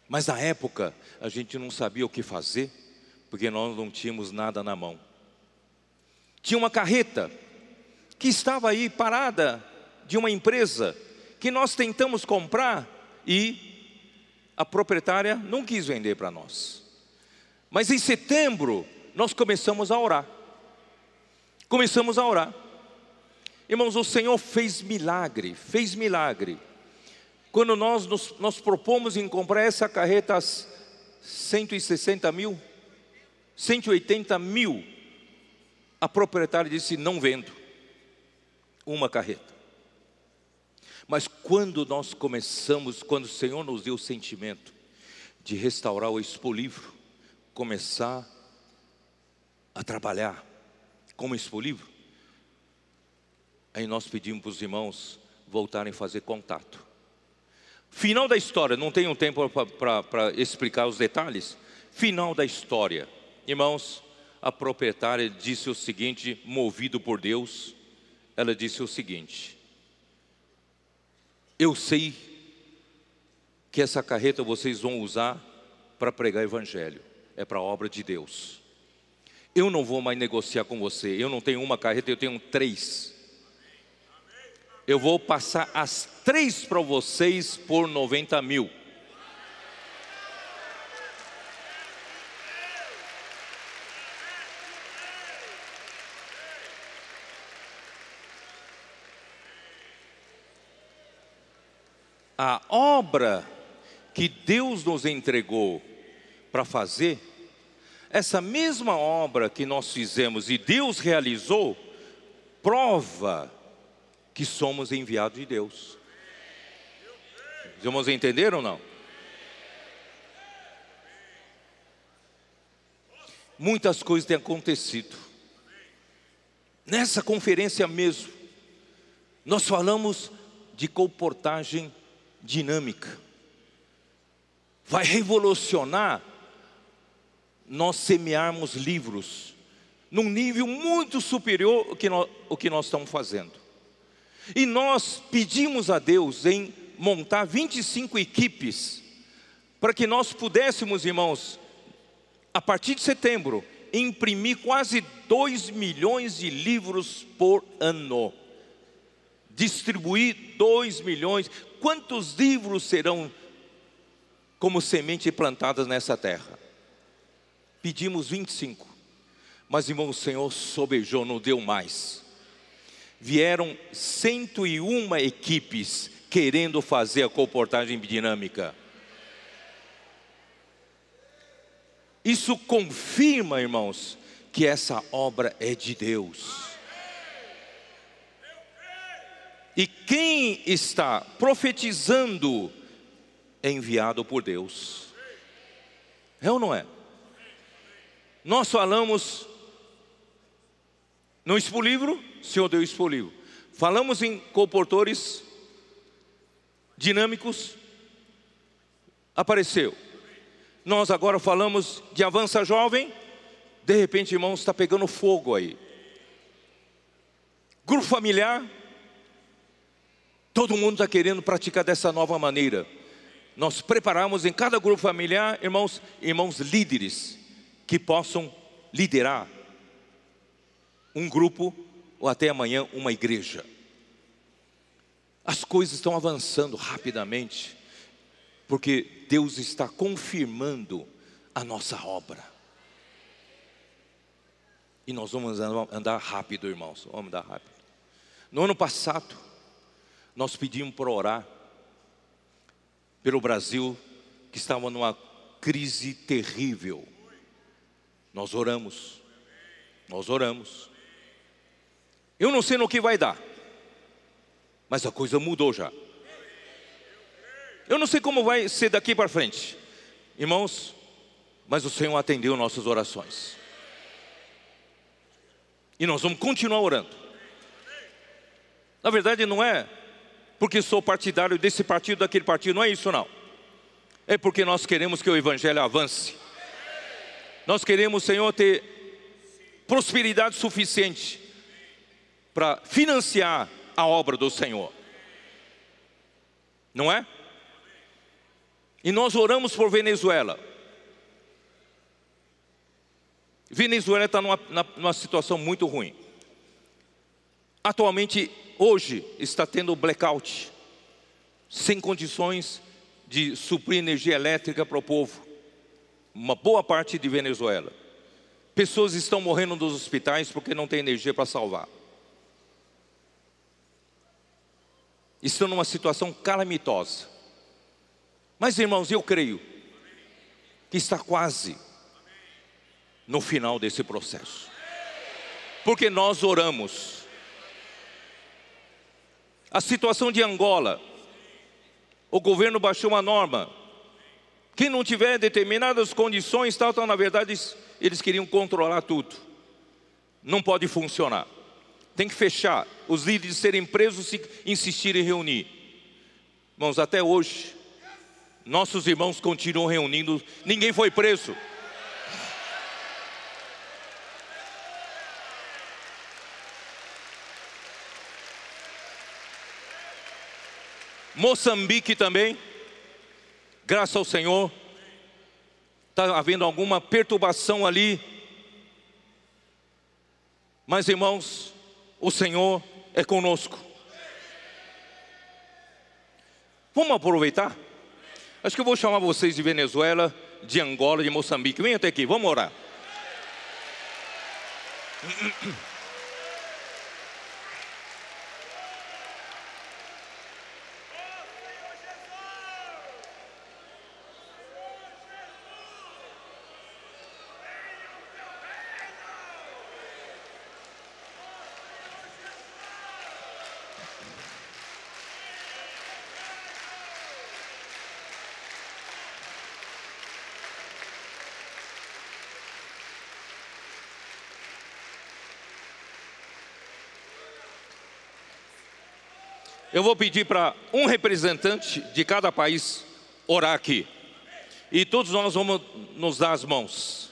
Mas na época a gente não sabia o que fazer, porque nós não tínhamos nada na mão. Tinha uma carreta que estava aí parada de uma empresa que nós tentamos comprar e a proprietária não quis vender para nós. Mas em setembro nós começamos a orar. Começamos a orar. Irmãos, o Senhor fez milagre, fez milagre. Quando nós nos, nós propomos em comprar essa carreta 160 mil, 180 mil, a proprietária disse: não vendo uma carreta. Mas quando nós começamos, quando o Senhor nos deu o sentimento de restaurar o Expo Livro, começar a trabalhar como Expo Livro, aí nós pedimos para os irmãos voltarem a fazer contato. Final da história, não tenho tempo para explicar os detalhes. Final da história, irmãos, a proprietária disse o seguinte, movido por Deus, ela disse o seguinte: Eu sei que essa carreta vocês vão usar para pregar evangelho, é para a obra de Deus. Eu não vou mais negociar com você, eu não tenho uma carreta, eu tenho três. Eu vou passar as três para vocês por 90 mil. a obra que Deus nos entregou para fazer, essa mesma obra que nós fizemos e Deus realizou, prova que somos enviados de Deus. Os irmãos entenderam ou não? Muitas coisas têm acontecido. Nessa conferência mesmo, nós falamos de comportagem dinâmica. Vai revolucionar nós semearmos livros num nível muito superior ao que nós, ao que nós estamos fazendo. E nós pedimos a Deus em montar 25 equipes para que nós pudéssemos, irmãos, a partir de setembro, imprimir quase 2 milhões de livros por ano. Distribuir 2 milhões. Quantos livros serão como semente plantadas nessa terra? Pedimos 25. Mas, irmão, o Senhor sobejou, não deu mais. Vieram 101 equipes querendo fazer a comportagem dinâmica. Isso confirma, irmãos, que essa obra é de Deus. E quem está profetizando é enviado por Deus. É ou não é? Nós falamos no Expo Livro, Senhor deu Expo Livro. Falamos em comportores dinâmicos, apareceu. Nós agora falamos de avança jovem, de repente, irmãos, está pegando fogo aí. Grupo familiar, todo mundo está querendo praticar dessa nova maneira. Nós preparamos em cada grupo familiar, irmãos, irmãos líderes que possam liderar um grupo ou até amanhã uma igreja. As coisas estão avançando rapidamente, porque Deus está confirmando a nossa obra. E nós vamos andar rápido, irmãos, vamos andar rápido. No ano passado, nós pedimos para orar pelo Brasil, que estava numa crise terrível. Nós oramos, nós oramos. Eu não sei no que vai dar, mas a coisa mudou já. Eu não sei como vai ser daqui para frente, irmãos, mas o Senhor atendeu nossas orações. E nós vamos continuar orando. Na verdade, não é porque sou partidário desse partido, daquele partido, não é isso não. É porque nós queremos que o Evangelho avance. Nós queremos, Senhor, ter prosperidade suficiente para financiar a obra do Senhor. Não é? E nós oramos por Venezuela. Venezuela está numa, numa situação muito ruim. Atualmente, hoje, está tendo blackout, sem condições de suprir energia elétrica para o povo. Uma boa parte de Venezuela. Pessoas estão morrendo nos hospitais porque não tem energia para salvar. estão numa situação calamitosa. Mas, irmãos, eu creio que está quase no final desse processo. Porque nós oramos. A situação de Angola, o governo baixou uma norma. Quem não tiver determinadas condições, tal, tal, na verdade, eles queriam controlar tudo. Não pode funcionar tem que fechar, os líderes serem presos se insistirem em reunir. Irmãos, até hoje, nossos irmãos continuam reunindo, ninguém foi preso. Moçambique também, graças ao Senhor, está havendo alguma perturbação ali. Mas irmãos, o Senhor é conosco. Vamos aproveitar? Acho que eu vou chamar vocês de Venezuela, de Angola, de Moçambique. Venha até aqui, vamos orar. Eu vou pedir para um representante de cada país orar aqui. E todos nós vamos nos dar as mãos.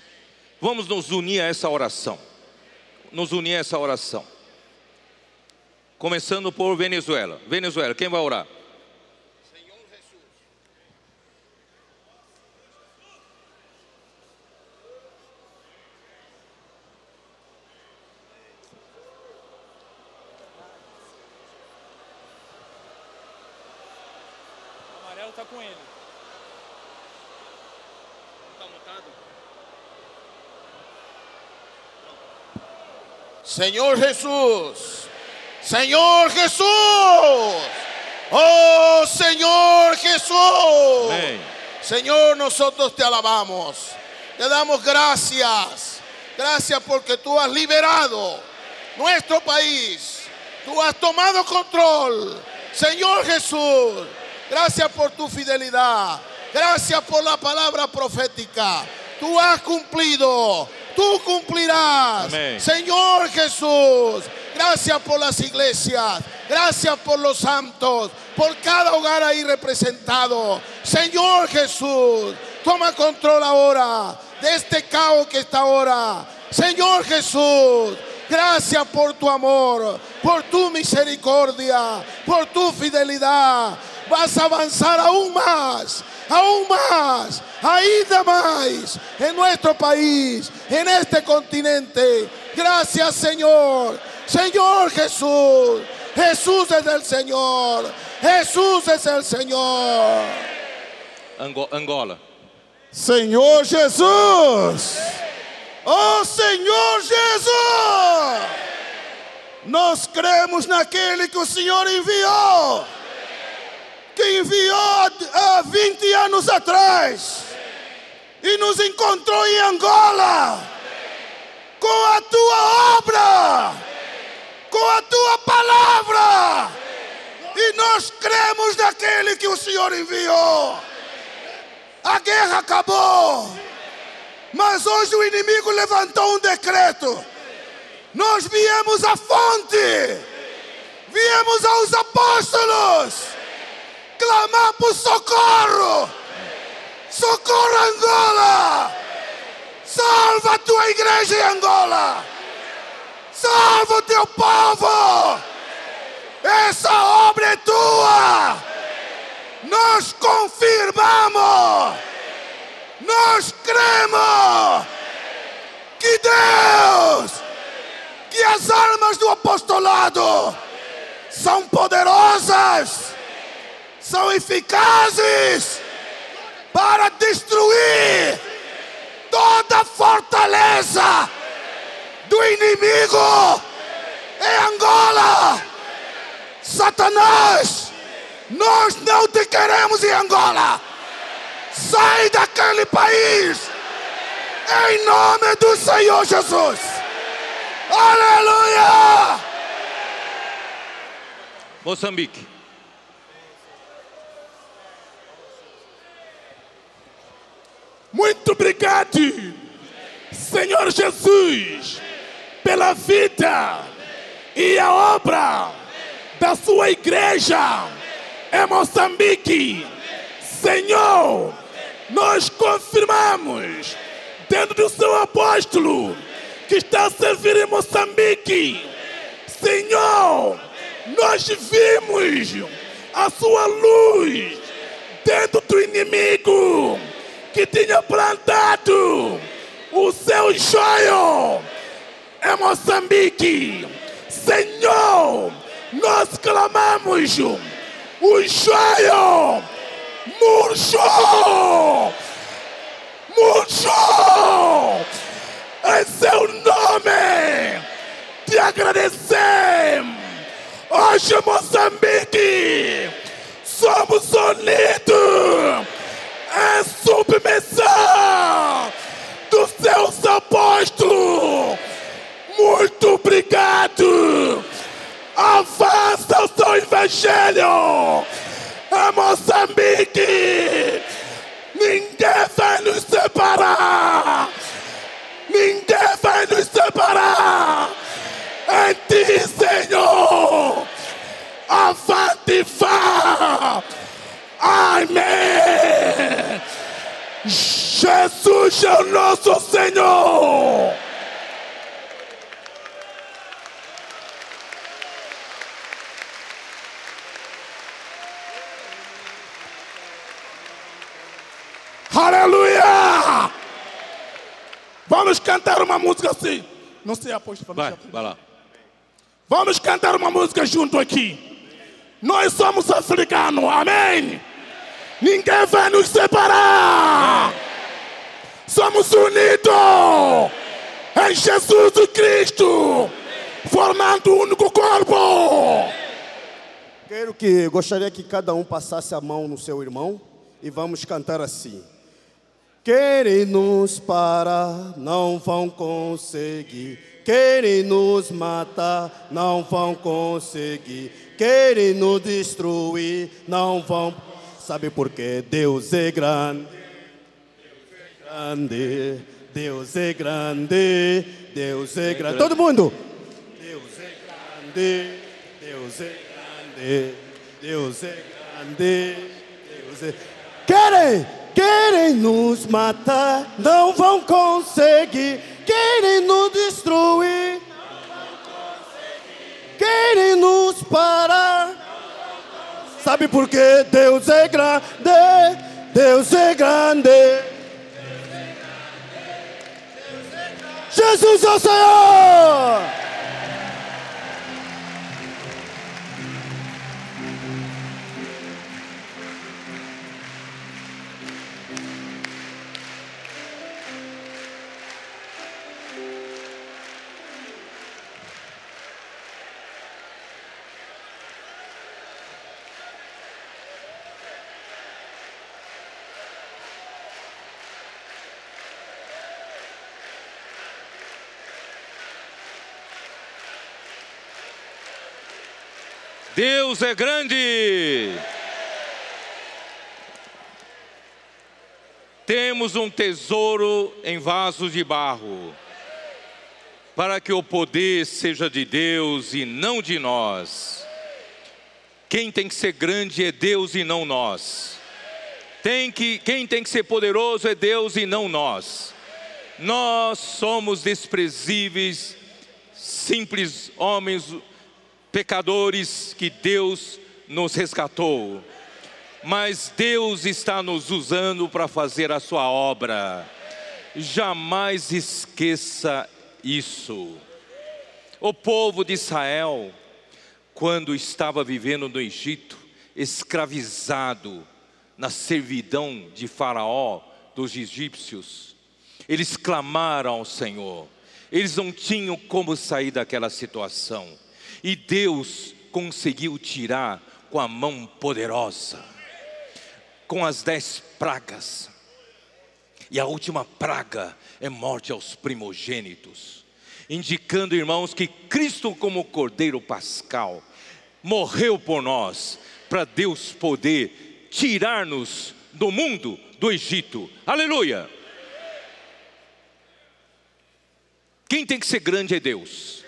Vamos nos unir a essa oração. Nos unir a essa oração. Começando por Venezuela. Venezuela, quem vai orar? Señor Jesús, Señor Jesús, oh Señor Jesús. Señor, nosotros te alabamos, te damos gracias, gracias porque tú has liberado nuestro país, tú has tomado control. Señor Jesús, gracias por tu fidelidad, gracias por la palabra profética. Tú has cumplido, tú cumplirás. Amén. Señor Jesús, gracias por las iglesias, gracias por los santos, por cada hogar ahí representado. Señor Jesús, toma control ahora de este caos que está ahora. Señor Jesús, gracias por tu amor, por tu misericordia, por tu fidelidad. Vas a avanzar aún más, aún más, ainda más en nuestro país, en este continente. Gracias Señor, Señor Jesús. Jesús es el Señor, Jesús es el Señor. Ango- Angola. Senhor Jesus! Oh Senhor Jesus! Nós cremos naquele que o Senhor enviou, que enviou há 20 anos atrás e nos encontrou em Angola com a tua obra, com a tua palavra, e nós cremos naquele que o Senhor enviou. A guerra acabou. Mas hoje o inimigo levantou um decreto. Nós viemos à fonte. Viemos aos apóstolos. Clamar por socorro. Socorro Angola. Salva a tua igreja em Angola. Salva o teu povo. Essa obra é tua. Nós confirmamos, nós cremos que Deus, que as armas do apostolado são poderosas, são eficazes para destruir toda fortaleza do inimigo em Angola. Satanás, nós não te queremos em Angola. Sai daquele país. Em nome do Senhor Jesus. Aleluia! Moçambique. Muito obrigado, Senhor Jesus, pela vida e a obra da sua igreja em Moçambique. Senhor, nós confirmamos, dentro do seu apóstolo, que está a servir em Moçambique. Senhor, nós vimos a sua luz dentro do inimigo que tinha plantado o seu joio em Moçambique. Senhor, nós clamamos, o joio murchou, murchou, em seu nome, te agradecemos. Hoje, Moçambique, somos unidos em submissão dos seus apóstolos. Muito obrigado. Avança o seu evangelho em Moçambique. Ninguém vai nos separar. Ninguém vai nos separar. Em ti, Senhor. Avante Amém. Jesus é o nosso Senhor. Aleluia! Vamos cantar uma música assim. Não sei, apóstolo. Vai, vai lá. Vamos cantar uma música junto aqui. Nós somos africanos, amém? Ninguém vai nos separar. Somos unidos em Jesus Cristo, formando um único corpo. Quero que gostaria que cada um passasse a mão no seu irmão e vamos cantar assim. Querem nos parar, não vão conseguir. Querem nos matar, não vão conseguir. Querem nos destruir, não vão. Sabe por quê? Deus é grande. Grande. Deus é grande. Deus é grande. Todo mundo. Deus é grande. Deus é grande. Deus é grande. Deus é. Querem, querem nos matar, não vão conseguir. Querem nos destruir, querem nos parar. Sabe por quê? Deus é grande, Deus é grande. Jesus é o Senhor. Deus é grande. Temos um tesouro em vasos de barro, para que o poder seja de Deus e não de nós. Quem tem que ser grande é Deus e não nós. Tem que, quem tem que ser poderoso é Deus e não nós. Nós somos desprezíveis, simples homens pecadores que Deus nos resgatou. Mas Deus está nos usando para fazer a sua obra. Jamais esqueça isso. O povo de Israel, quando estava vivendo no Egito, escravizado na servidão de Faraó, dos egípcios, eles clamaram ao Senhor. Eles não tinham como sair daquela situação. E Deus conseguiu tirar com a mão poderosa, com as dez pragas. E a última praga é morte aos primogênitos, indicando, irmãos, que Cristo, como Cordeiro Pascal, morreu por nós, para Deus poder tirar-nos do mundo do Egito. Aleluia! Quem tem que ser grande é Deus.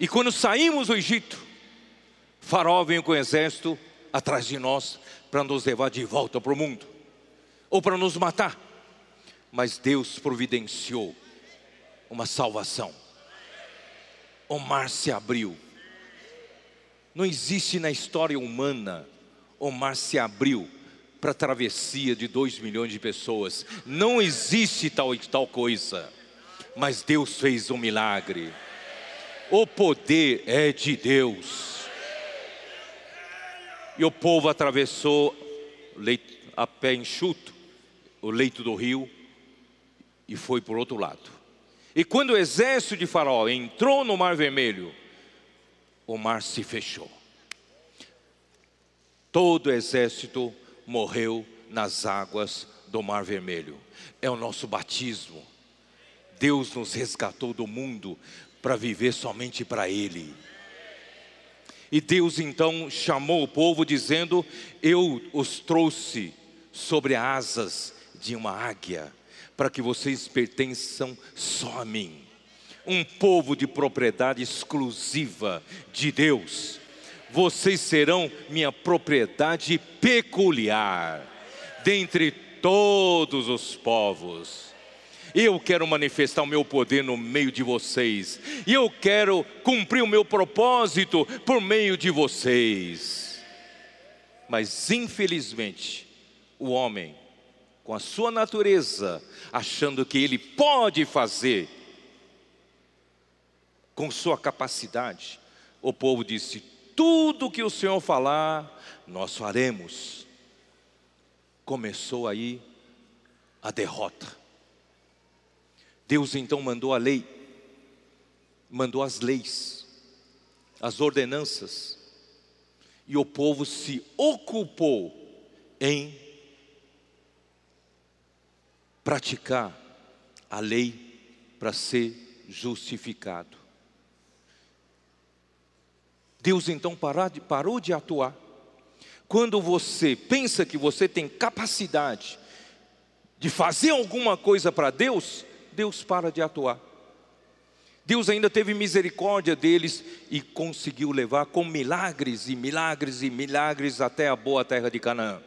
E quando saímos do Egito, Faraó veio com o exército atrás de nós para nos levar de volta para o mundo, ou para nos matar. Mas Deus providenciou uma salvação. O mar se abriu. Não existe na história humana o mar se abriu para a travessia de dois milhões de pessoas. Não existe tal, tal coisa. Mas Deus fez um milagre. O poder é de Deus. E o povo atravessou a pé enxuto o leito do rio e foi por outro lado. E quando o exército de Faraó entrou no Mar Vermelho, o mar se fechou. Todo o exército morreu nas águas do Mar Vermelho. É o nosso batismo. Deus nos resgatou do mundo para viver somente para Ele. E Deus então chamou o povo, dizendo: Eu os trouxe sobre asas de uma águia, para que vocês pertençam só a mim. Um povo de propriedade exclusiva de Deus. vocês serão minha propriedade peculiar, dentre todos os povos. Eu quero manifestar o meu poder no meio de vocês, e eu quero cumprir o meu propósito por meio de vocês. Mas infelizmente, o homem, com a sua natureza, achando que ele pode fazer, com sua capacidade, o povo disse: tudo que o Senhor falar, nós faremos. Começou aí a derrota. Deus então mandou a lei, mandou as leis, as ordenanças, e o povo se ocupou em praticar a lei para ser justificado. Deus então parou de atuar. Quando você pensa que você tem capacidade de fazer alguma coisa para Deus, Deus para de atuar. Deus ainda teve misericórdia deles e conseguiu levar com milagres e milagres e milagres até a boa terra de Canaã.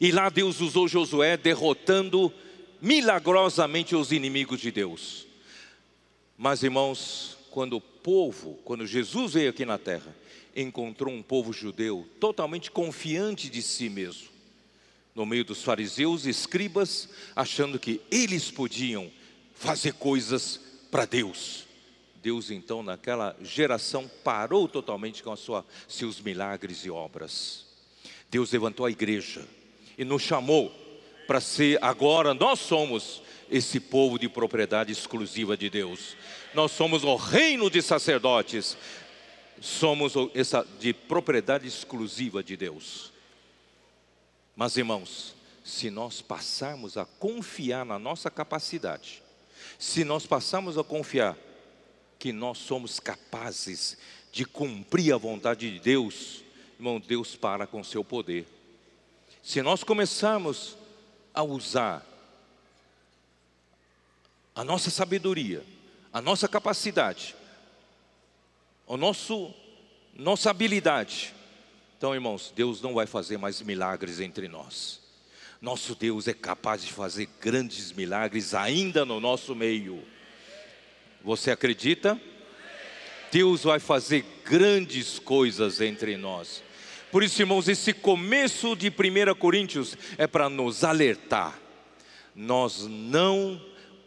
E lá Deus usou Josué derrotando milagrosamente os inimigos de Deus. Mas irmãos, quando o povo, quando Jesus veio aqui na terra, encontrou um povo judeu totalmente confiante de si mesmo, no meio dos fariseus e escribas, achando que eles podiam fazer coisas para Deus. Deus então naquela geração parou totalmente com sua, seus milagres e obras. Deus levantou a igreja e nos chamou para ser agora nós somos esse povo de propriedade exclusiva de Deus. Nós somos o reino de sacerdotes. Somos essa de propriedade exclusiva de Deus. Mas irmãos, se nós passarmos a confiar na nossa capacidade, se nós passarmos a confiar que nós somos capazes de cumprir a vontade de Deus, irmão, Deus para com seu poder. Se nós começarmos a usar a nossa sabedoria, a nossa capacidade, o nosso nossa habilidade, então, irmãos, Deus não vai fazer mais milagres entre nós. Nosso Deus é capaz de fazer grandes milagres ainda no nosso meio. Você acredita? Deus vai fazer grandes coisas entre nós. Por isso, irmãos, esse começo de 1 Coríntios é para nos alertar. Nós não,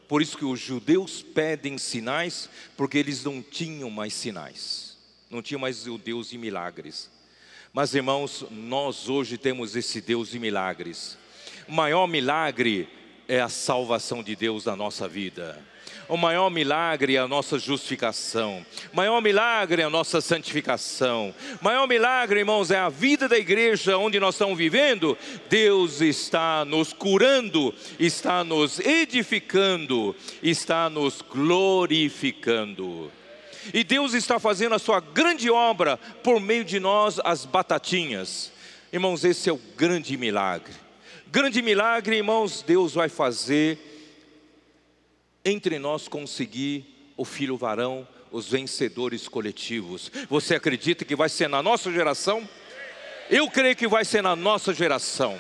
por isso que os judeus pedem sinais, porque eles não tinham mais sinais, não tinham mais o Deus de milagres. Mas irmãos, nós hoje temos esse Deus de milagres. O maior milagre é a salvação de Deus na nossa vida. O maior milagre é a nossa justificação. O maior milagre é a nossa santificação. O maior milagre, irmãos, é a vida da igreja onde nós estamos vivendo. Deus está nos curando, está nos edificando, está nos glorificando. E Deus está fazendo a sua grande obra por meio de nós, as batatinhas. Irmãos, esse é o grande milagre. Grande milagre, irmãos, Deus vai fazer entre nós conseguir o filho varão, os vencedores coletivos. Você acredita que vai ser na nossa geração? Eu creio que vai ser na nossa geração.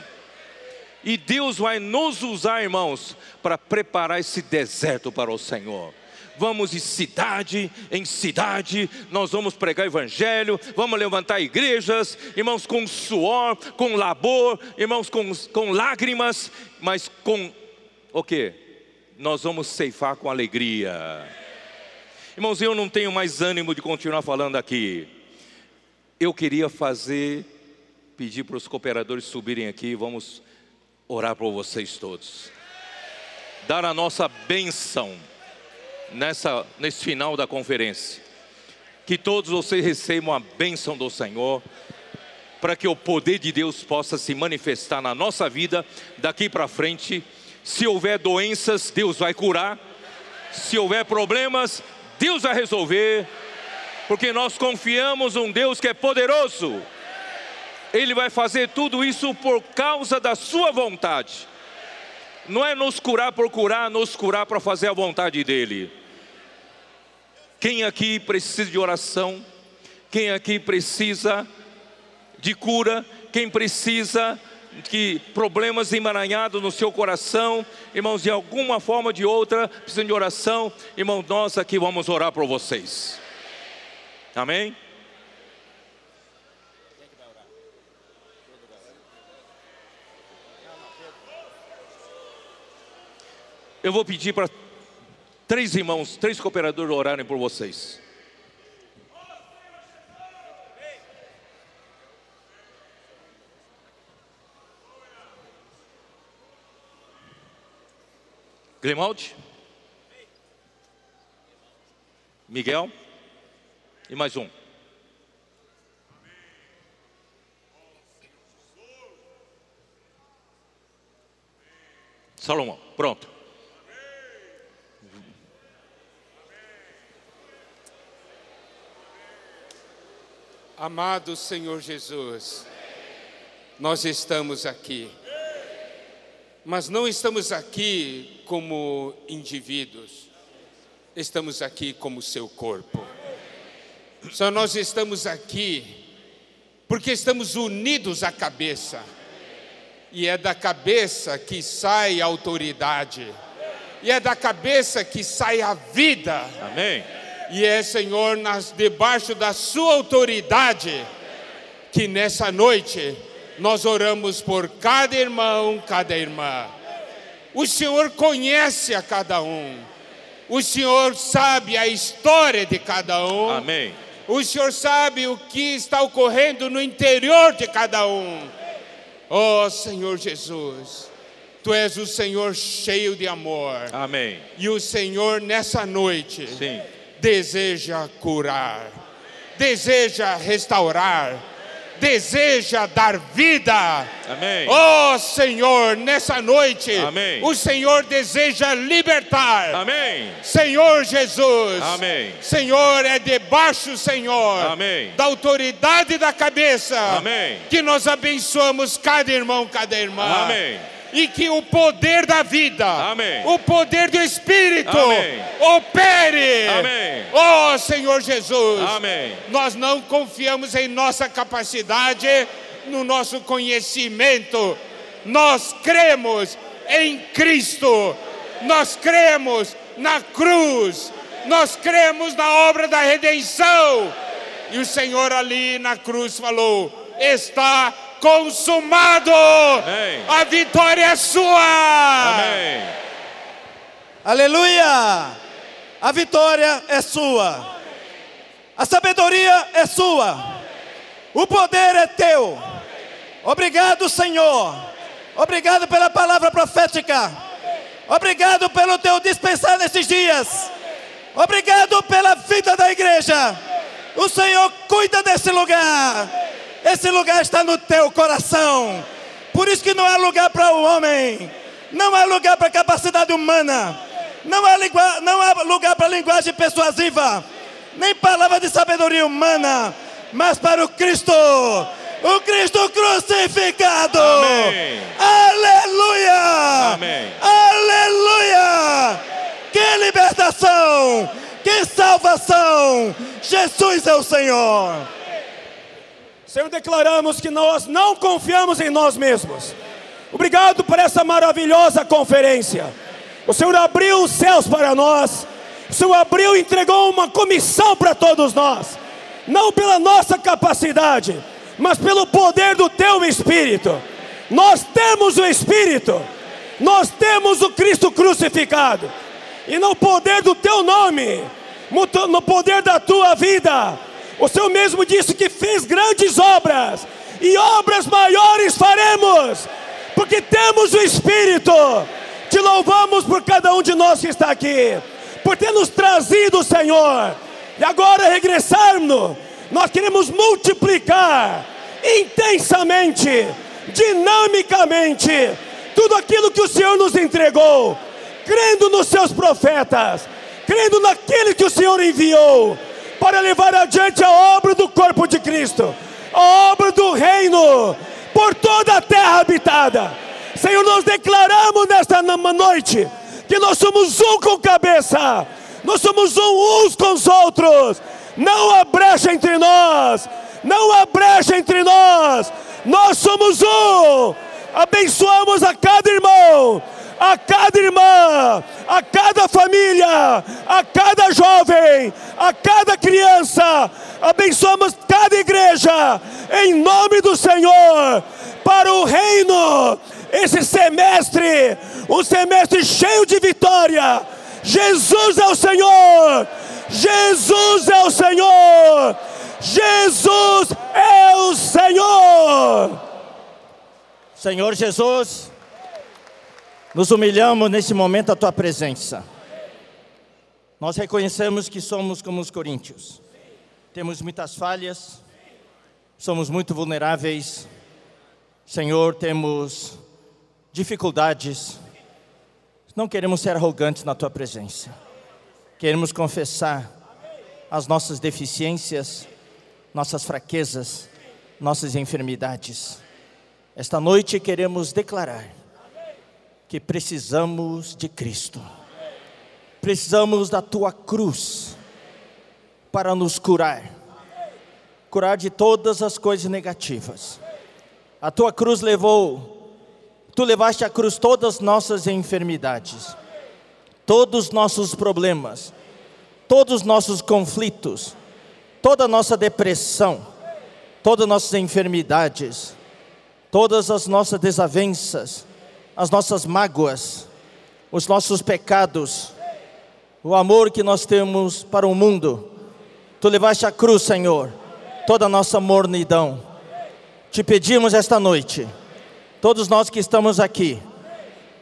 E Deus vai nos usar, irmãos, para preparar esse deserto para o Senhor vamos de cidade em cidade, nós vamos pregar evangelho, vamos levantar igrejas, irmãos, com suor, com labor, irmãos, com, com lágrimas, mas com o que? Nós vamos ceifar com alegria. Irmãos, eu não tenho mais ânimo de continuar falando aqui. Eu queria fazer, pedir para os cooperadores subirem aqui, vamos orar por vocês todos. Dar a nossa bênção nessa, nesse final da conferência. Que todos vocês recebam a bênção do Senhor, para que o poder de Deus possa se manifestar na nossa vida daqui para frente. Se houver doenças, Deus vai curar. Se houver problemas, Deus vai resolver. Porque nós confiamos um Deus que é poderoso. Ele vai fazer tudo isso por causa da sua vontade não é nos curar por curar, nos curar para fazer a vontade dele. Quem aqui precisa de oração? Quem aqui precisa de cura? Quem precisa que problemas emaranhados no seu coração, irmãos, de alguma forma ou de outra, precisam de oração, irmão, nós aqui vamos orar por vocês. Amém? Eu vou pedir para três irmãos, três cooperadores orarem por vocês. Grimaldi? Miguel? E mais um. Salomão, pronto. Amado Senhor Jesus, nós estamos aqui, mas não estamos aqui como indivíduos, estamos aqui como seu corpo. Só nós estamos aqui porque estamos unidos à cabeça, e é da cabeça que sai a autoridade, e é da cabeça que sai a vida. Amém. E é, Senhor, nas, debaixo da Sua autoridade, que nessa noite nós oramos por cada irmão, cada irmã. O Senhor conhece a cada um, o Senhor sabe a história de cada um. Amém. O Senhor sabe o que está ocorrendo no interior de cada um. Oh, Senhor Jesus, Tu és o Senhor cheio de amor. Amém. E o Senhor, nessa noite, Sim. Deseja curar, deseja restaurar, deseja dar vida. Amém. Oh Senhor, nessa noite, Amém. o Senhor deseja libertar. Amém. Senhor Jesus, Amém. Senhor, é debaixo, Senhor, Amém. da autoridade da cabeça, Amém. que nós abençoamos cada irmão, cada irmã. Amém. E que o poder da vida, Amém. o poder do Espírito, Amém. opere. Amém. Oh Senhor Jesus, Amém. nós não confiamos em nossa capacidade, no nosso conhecimento. Nós cremos em Cristo. Nós cremos na cruz. Nós cremos na obra da redenção. E o Senhor ali na cruz falou: está consumado. Amém. A vitória é sua. Amém. Aleluia! A vitória é sua. A sabedoria é sua. O poder é teu. Obrigado, Senhor. Obrigado pela palavra profética. Obrigado pelo teu dispensar nesses dias. Obrigado pela vida da igreja. O Senhor cuida desse lugar. Esse lugar está no teu coração. Por isso que não há lugar para o homem. Não há lugar para capacidade humana. Não há, lingua- não há lugar para linguagem persuasiva. Nem palavra de sabedoria humana. Mas para o Cristo. O Cristo crucificado. Amém. Aleluia. Amém. Aleluia! Que libertação! Que salvação! Jesus é o Senhor! Senhor, declaramos que nós não confiamos em nós mesmos. Obrigado por essa maravilhosa conferência. O Senhor abriu os céus para nós. O Senhor abriu e entregou uma comissão para todos nós. Não pela nossa capacidade, mas pelo poder do Teu Espírito. Nós temos o Espírito. Nós temos o Cristo crucificado. E no poder do Teu nome, no- poder da Tua vida, o Senhor mesmo disse que fez grandes obras, e obras maiores faremos, porque temos o Espírito. Te louvamos por cada um de nós que está aqui, por ter nos trazido, Senhor, e agora regressarmos. Nós queremos multiplicar intensamente, dinamicamente, tudo aquilo que o Senhor nos entregou, crendo nos seus profetas, crendo naquele que o Senhor enviou para levar adiante a obra do corpo de Cristo, a obra do reino por toda a terra habitada. Senhor, nós declaramos nesta noite que nós somos um com cabeça, nós somos um uns com os outros. Não há brecha entre nós. Não há brecha entre nós. Nós somos um. Abençoamos a cada irmão, a cada irmã, a cada família, a cada jovem, a cada criança. Abençoamos cada igreja em nome do Senhor para o reino. Esse semestre, um semestre cheio de vitória. Jesus é o Senhor. Jesus é o Senhor. Jesus é o Senhor. Senhor Jesus, nos humilhamos nesse momento à tua presença. Nós reconhecemos que somos como os coríntios. Temos muitas falhas, somos muito vulneráveis. Senhor, temos dificuldades. Não queremos ser arrogantes na tua presença. Queremos confessar as nossas deficiências, nossas fraquezas, nossas enfermidades. Esta noite queremos declarar que precisamos de Cristo. Precisamos da tua cruz para nos curar. Curar de todas as coisas negativas. A tua cruz levou, tu levaste à cruz todas as nossas enfermidades, todos os nossos problemas, todos os nossos conflitos, toda a nossa depressão, todas as nossas enfermidades todas as nossas desavenças, as nossas mágoas, os nossos pecados, o amor que nós temos para o mundo. Tu levaste a cruz, Senhor, toda a nossa mornidão. Te pedimos esta noite, todos nós que estamos aqui,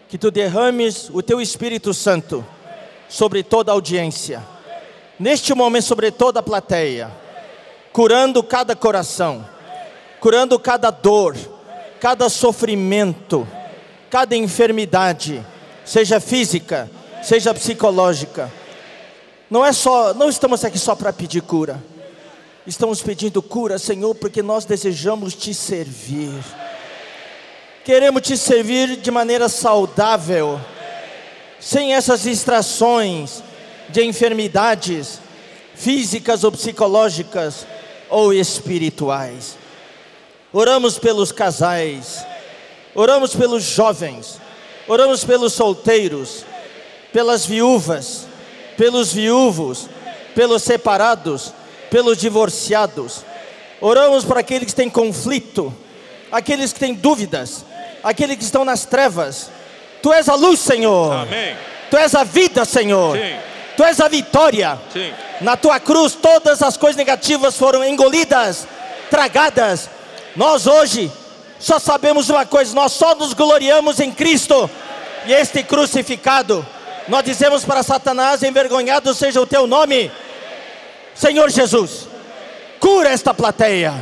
que tu derrames o teu Espírito Santo sobre toda a audiência, neste momento sobre toda a plateia, curando cada coração, curando cada dor cada sofrimento, cada enfermidade, seja física, seja psicológica. Não é só, não estamos aqui só para pedir cura. Estamos pedindo cura, Senhor, porque nós desejamos te servir. Queremos te servir de maneira saudável, sem essas distrações de enfermidades físicas ou psicológicas ou espirituais. Oramos pelos casais, oramos pelos jovens, oramos pelos solteiros, pelas viúvas, pelos viúvos, pelos separados, pelos divorciados. Oramos para aqueles que têm conflito, aqueles que têm dúvidas, aqueles que estão nas trevas. Tu és a luz, Senhor. Amém. Tu és a vida, Senhor. Sim. Tu és a vitória. Sim. Na tua cruz todas as coisas negativas foram engolidas, tragadas nós hoje só sabemos uma coisa: nós só nos gloriamos em Cristo e este crucificado. Nós dizemos para Satanás: envergonhado seja o teu nome, Senhor Jesus, cura esta plateia,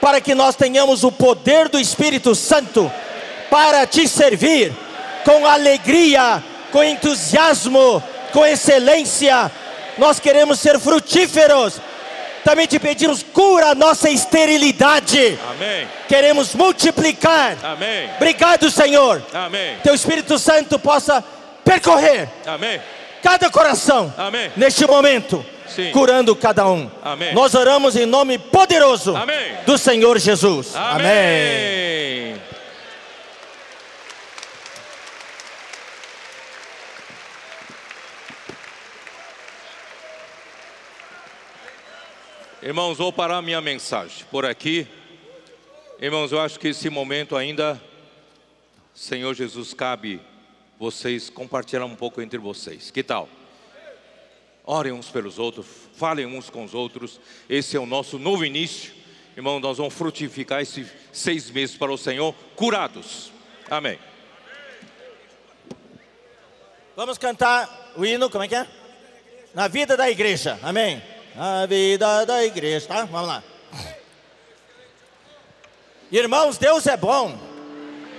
para que nós tenhamos o poder do Espírito Santo para te servir com alegria, com entusiasmo, com excelência. Nós queremos ser frutíferos também te pedimos, cura a nossa esterilidade. Amém. Queremos multiplicar. Amém. Obrigado, Senhor. Amém. Teu Espírito Santo possa percorrer Amém. cada coração Amém. neste momento, Sim. curando cada um. Amém. Nós oramos em nome poderoso Amém. do Senhor Jesus. Amém. Irmãos, vou parar minha mensagem por aqui. Irmãos, eu acho que esse momento ainda, Senhor Jesus, cabe vocês compartilhar um pouco entre vocês. Que tal? Orem uns pelos outros, falem uns com os outros. Esse é o nosso novo início. Irmão, nós vamos frutificar esses seis meses para o Senhor, curados. Amém. Vamos cantar o hino, como é que é? Na vida da igreja, amém. Na vida da igreja, tá? Vamos lá. Irmãos, Deus é bom.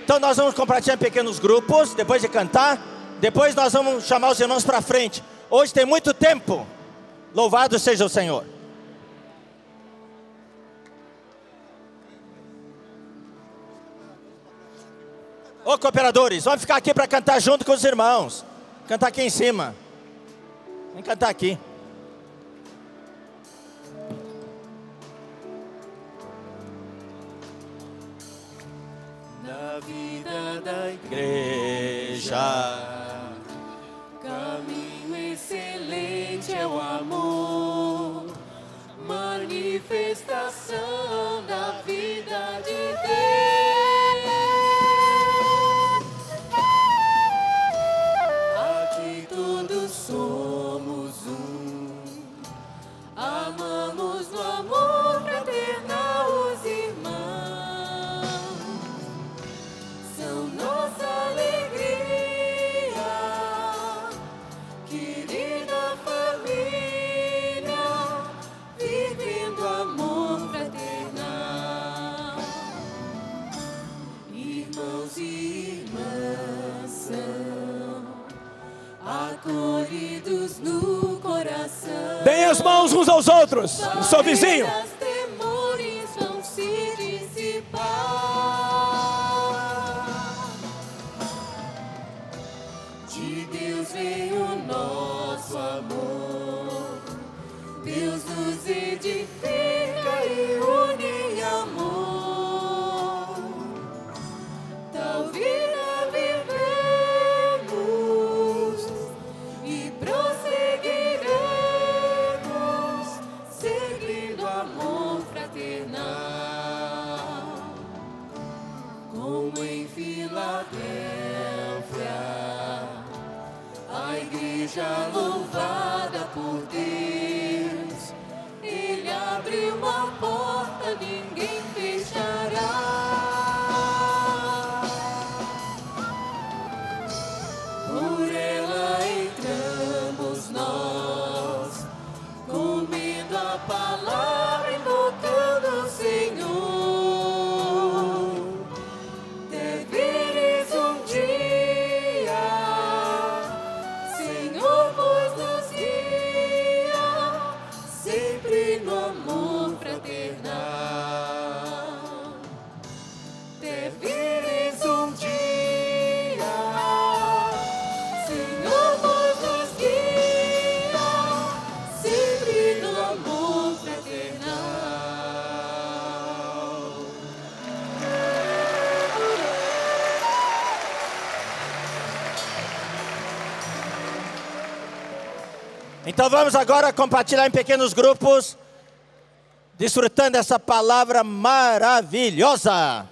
Então nós vamos compartilhar em pequenos grupos, depois de cantar. Depois nós vamos chamar os irmãos para frente. Hoje tem muito tempo. Louvado seja o Senhor. Ô cooperadores, vamos ficar aqui para cantar junto com os irmãos. Cantar aqui em cima. Vem cantar aqui. na vida da igreja. uns aos outros. Sou vizinho. Vamos agora compartilhar em pequenos grupos, desfrutando dessa palavra maravilhosa.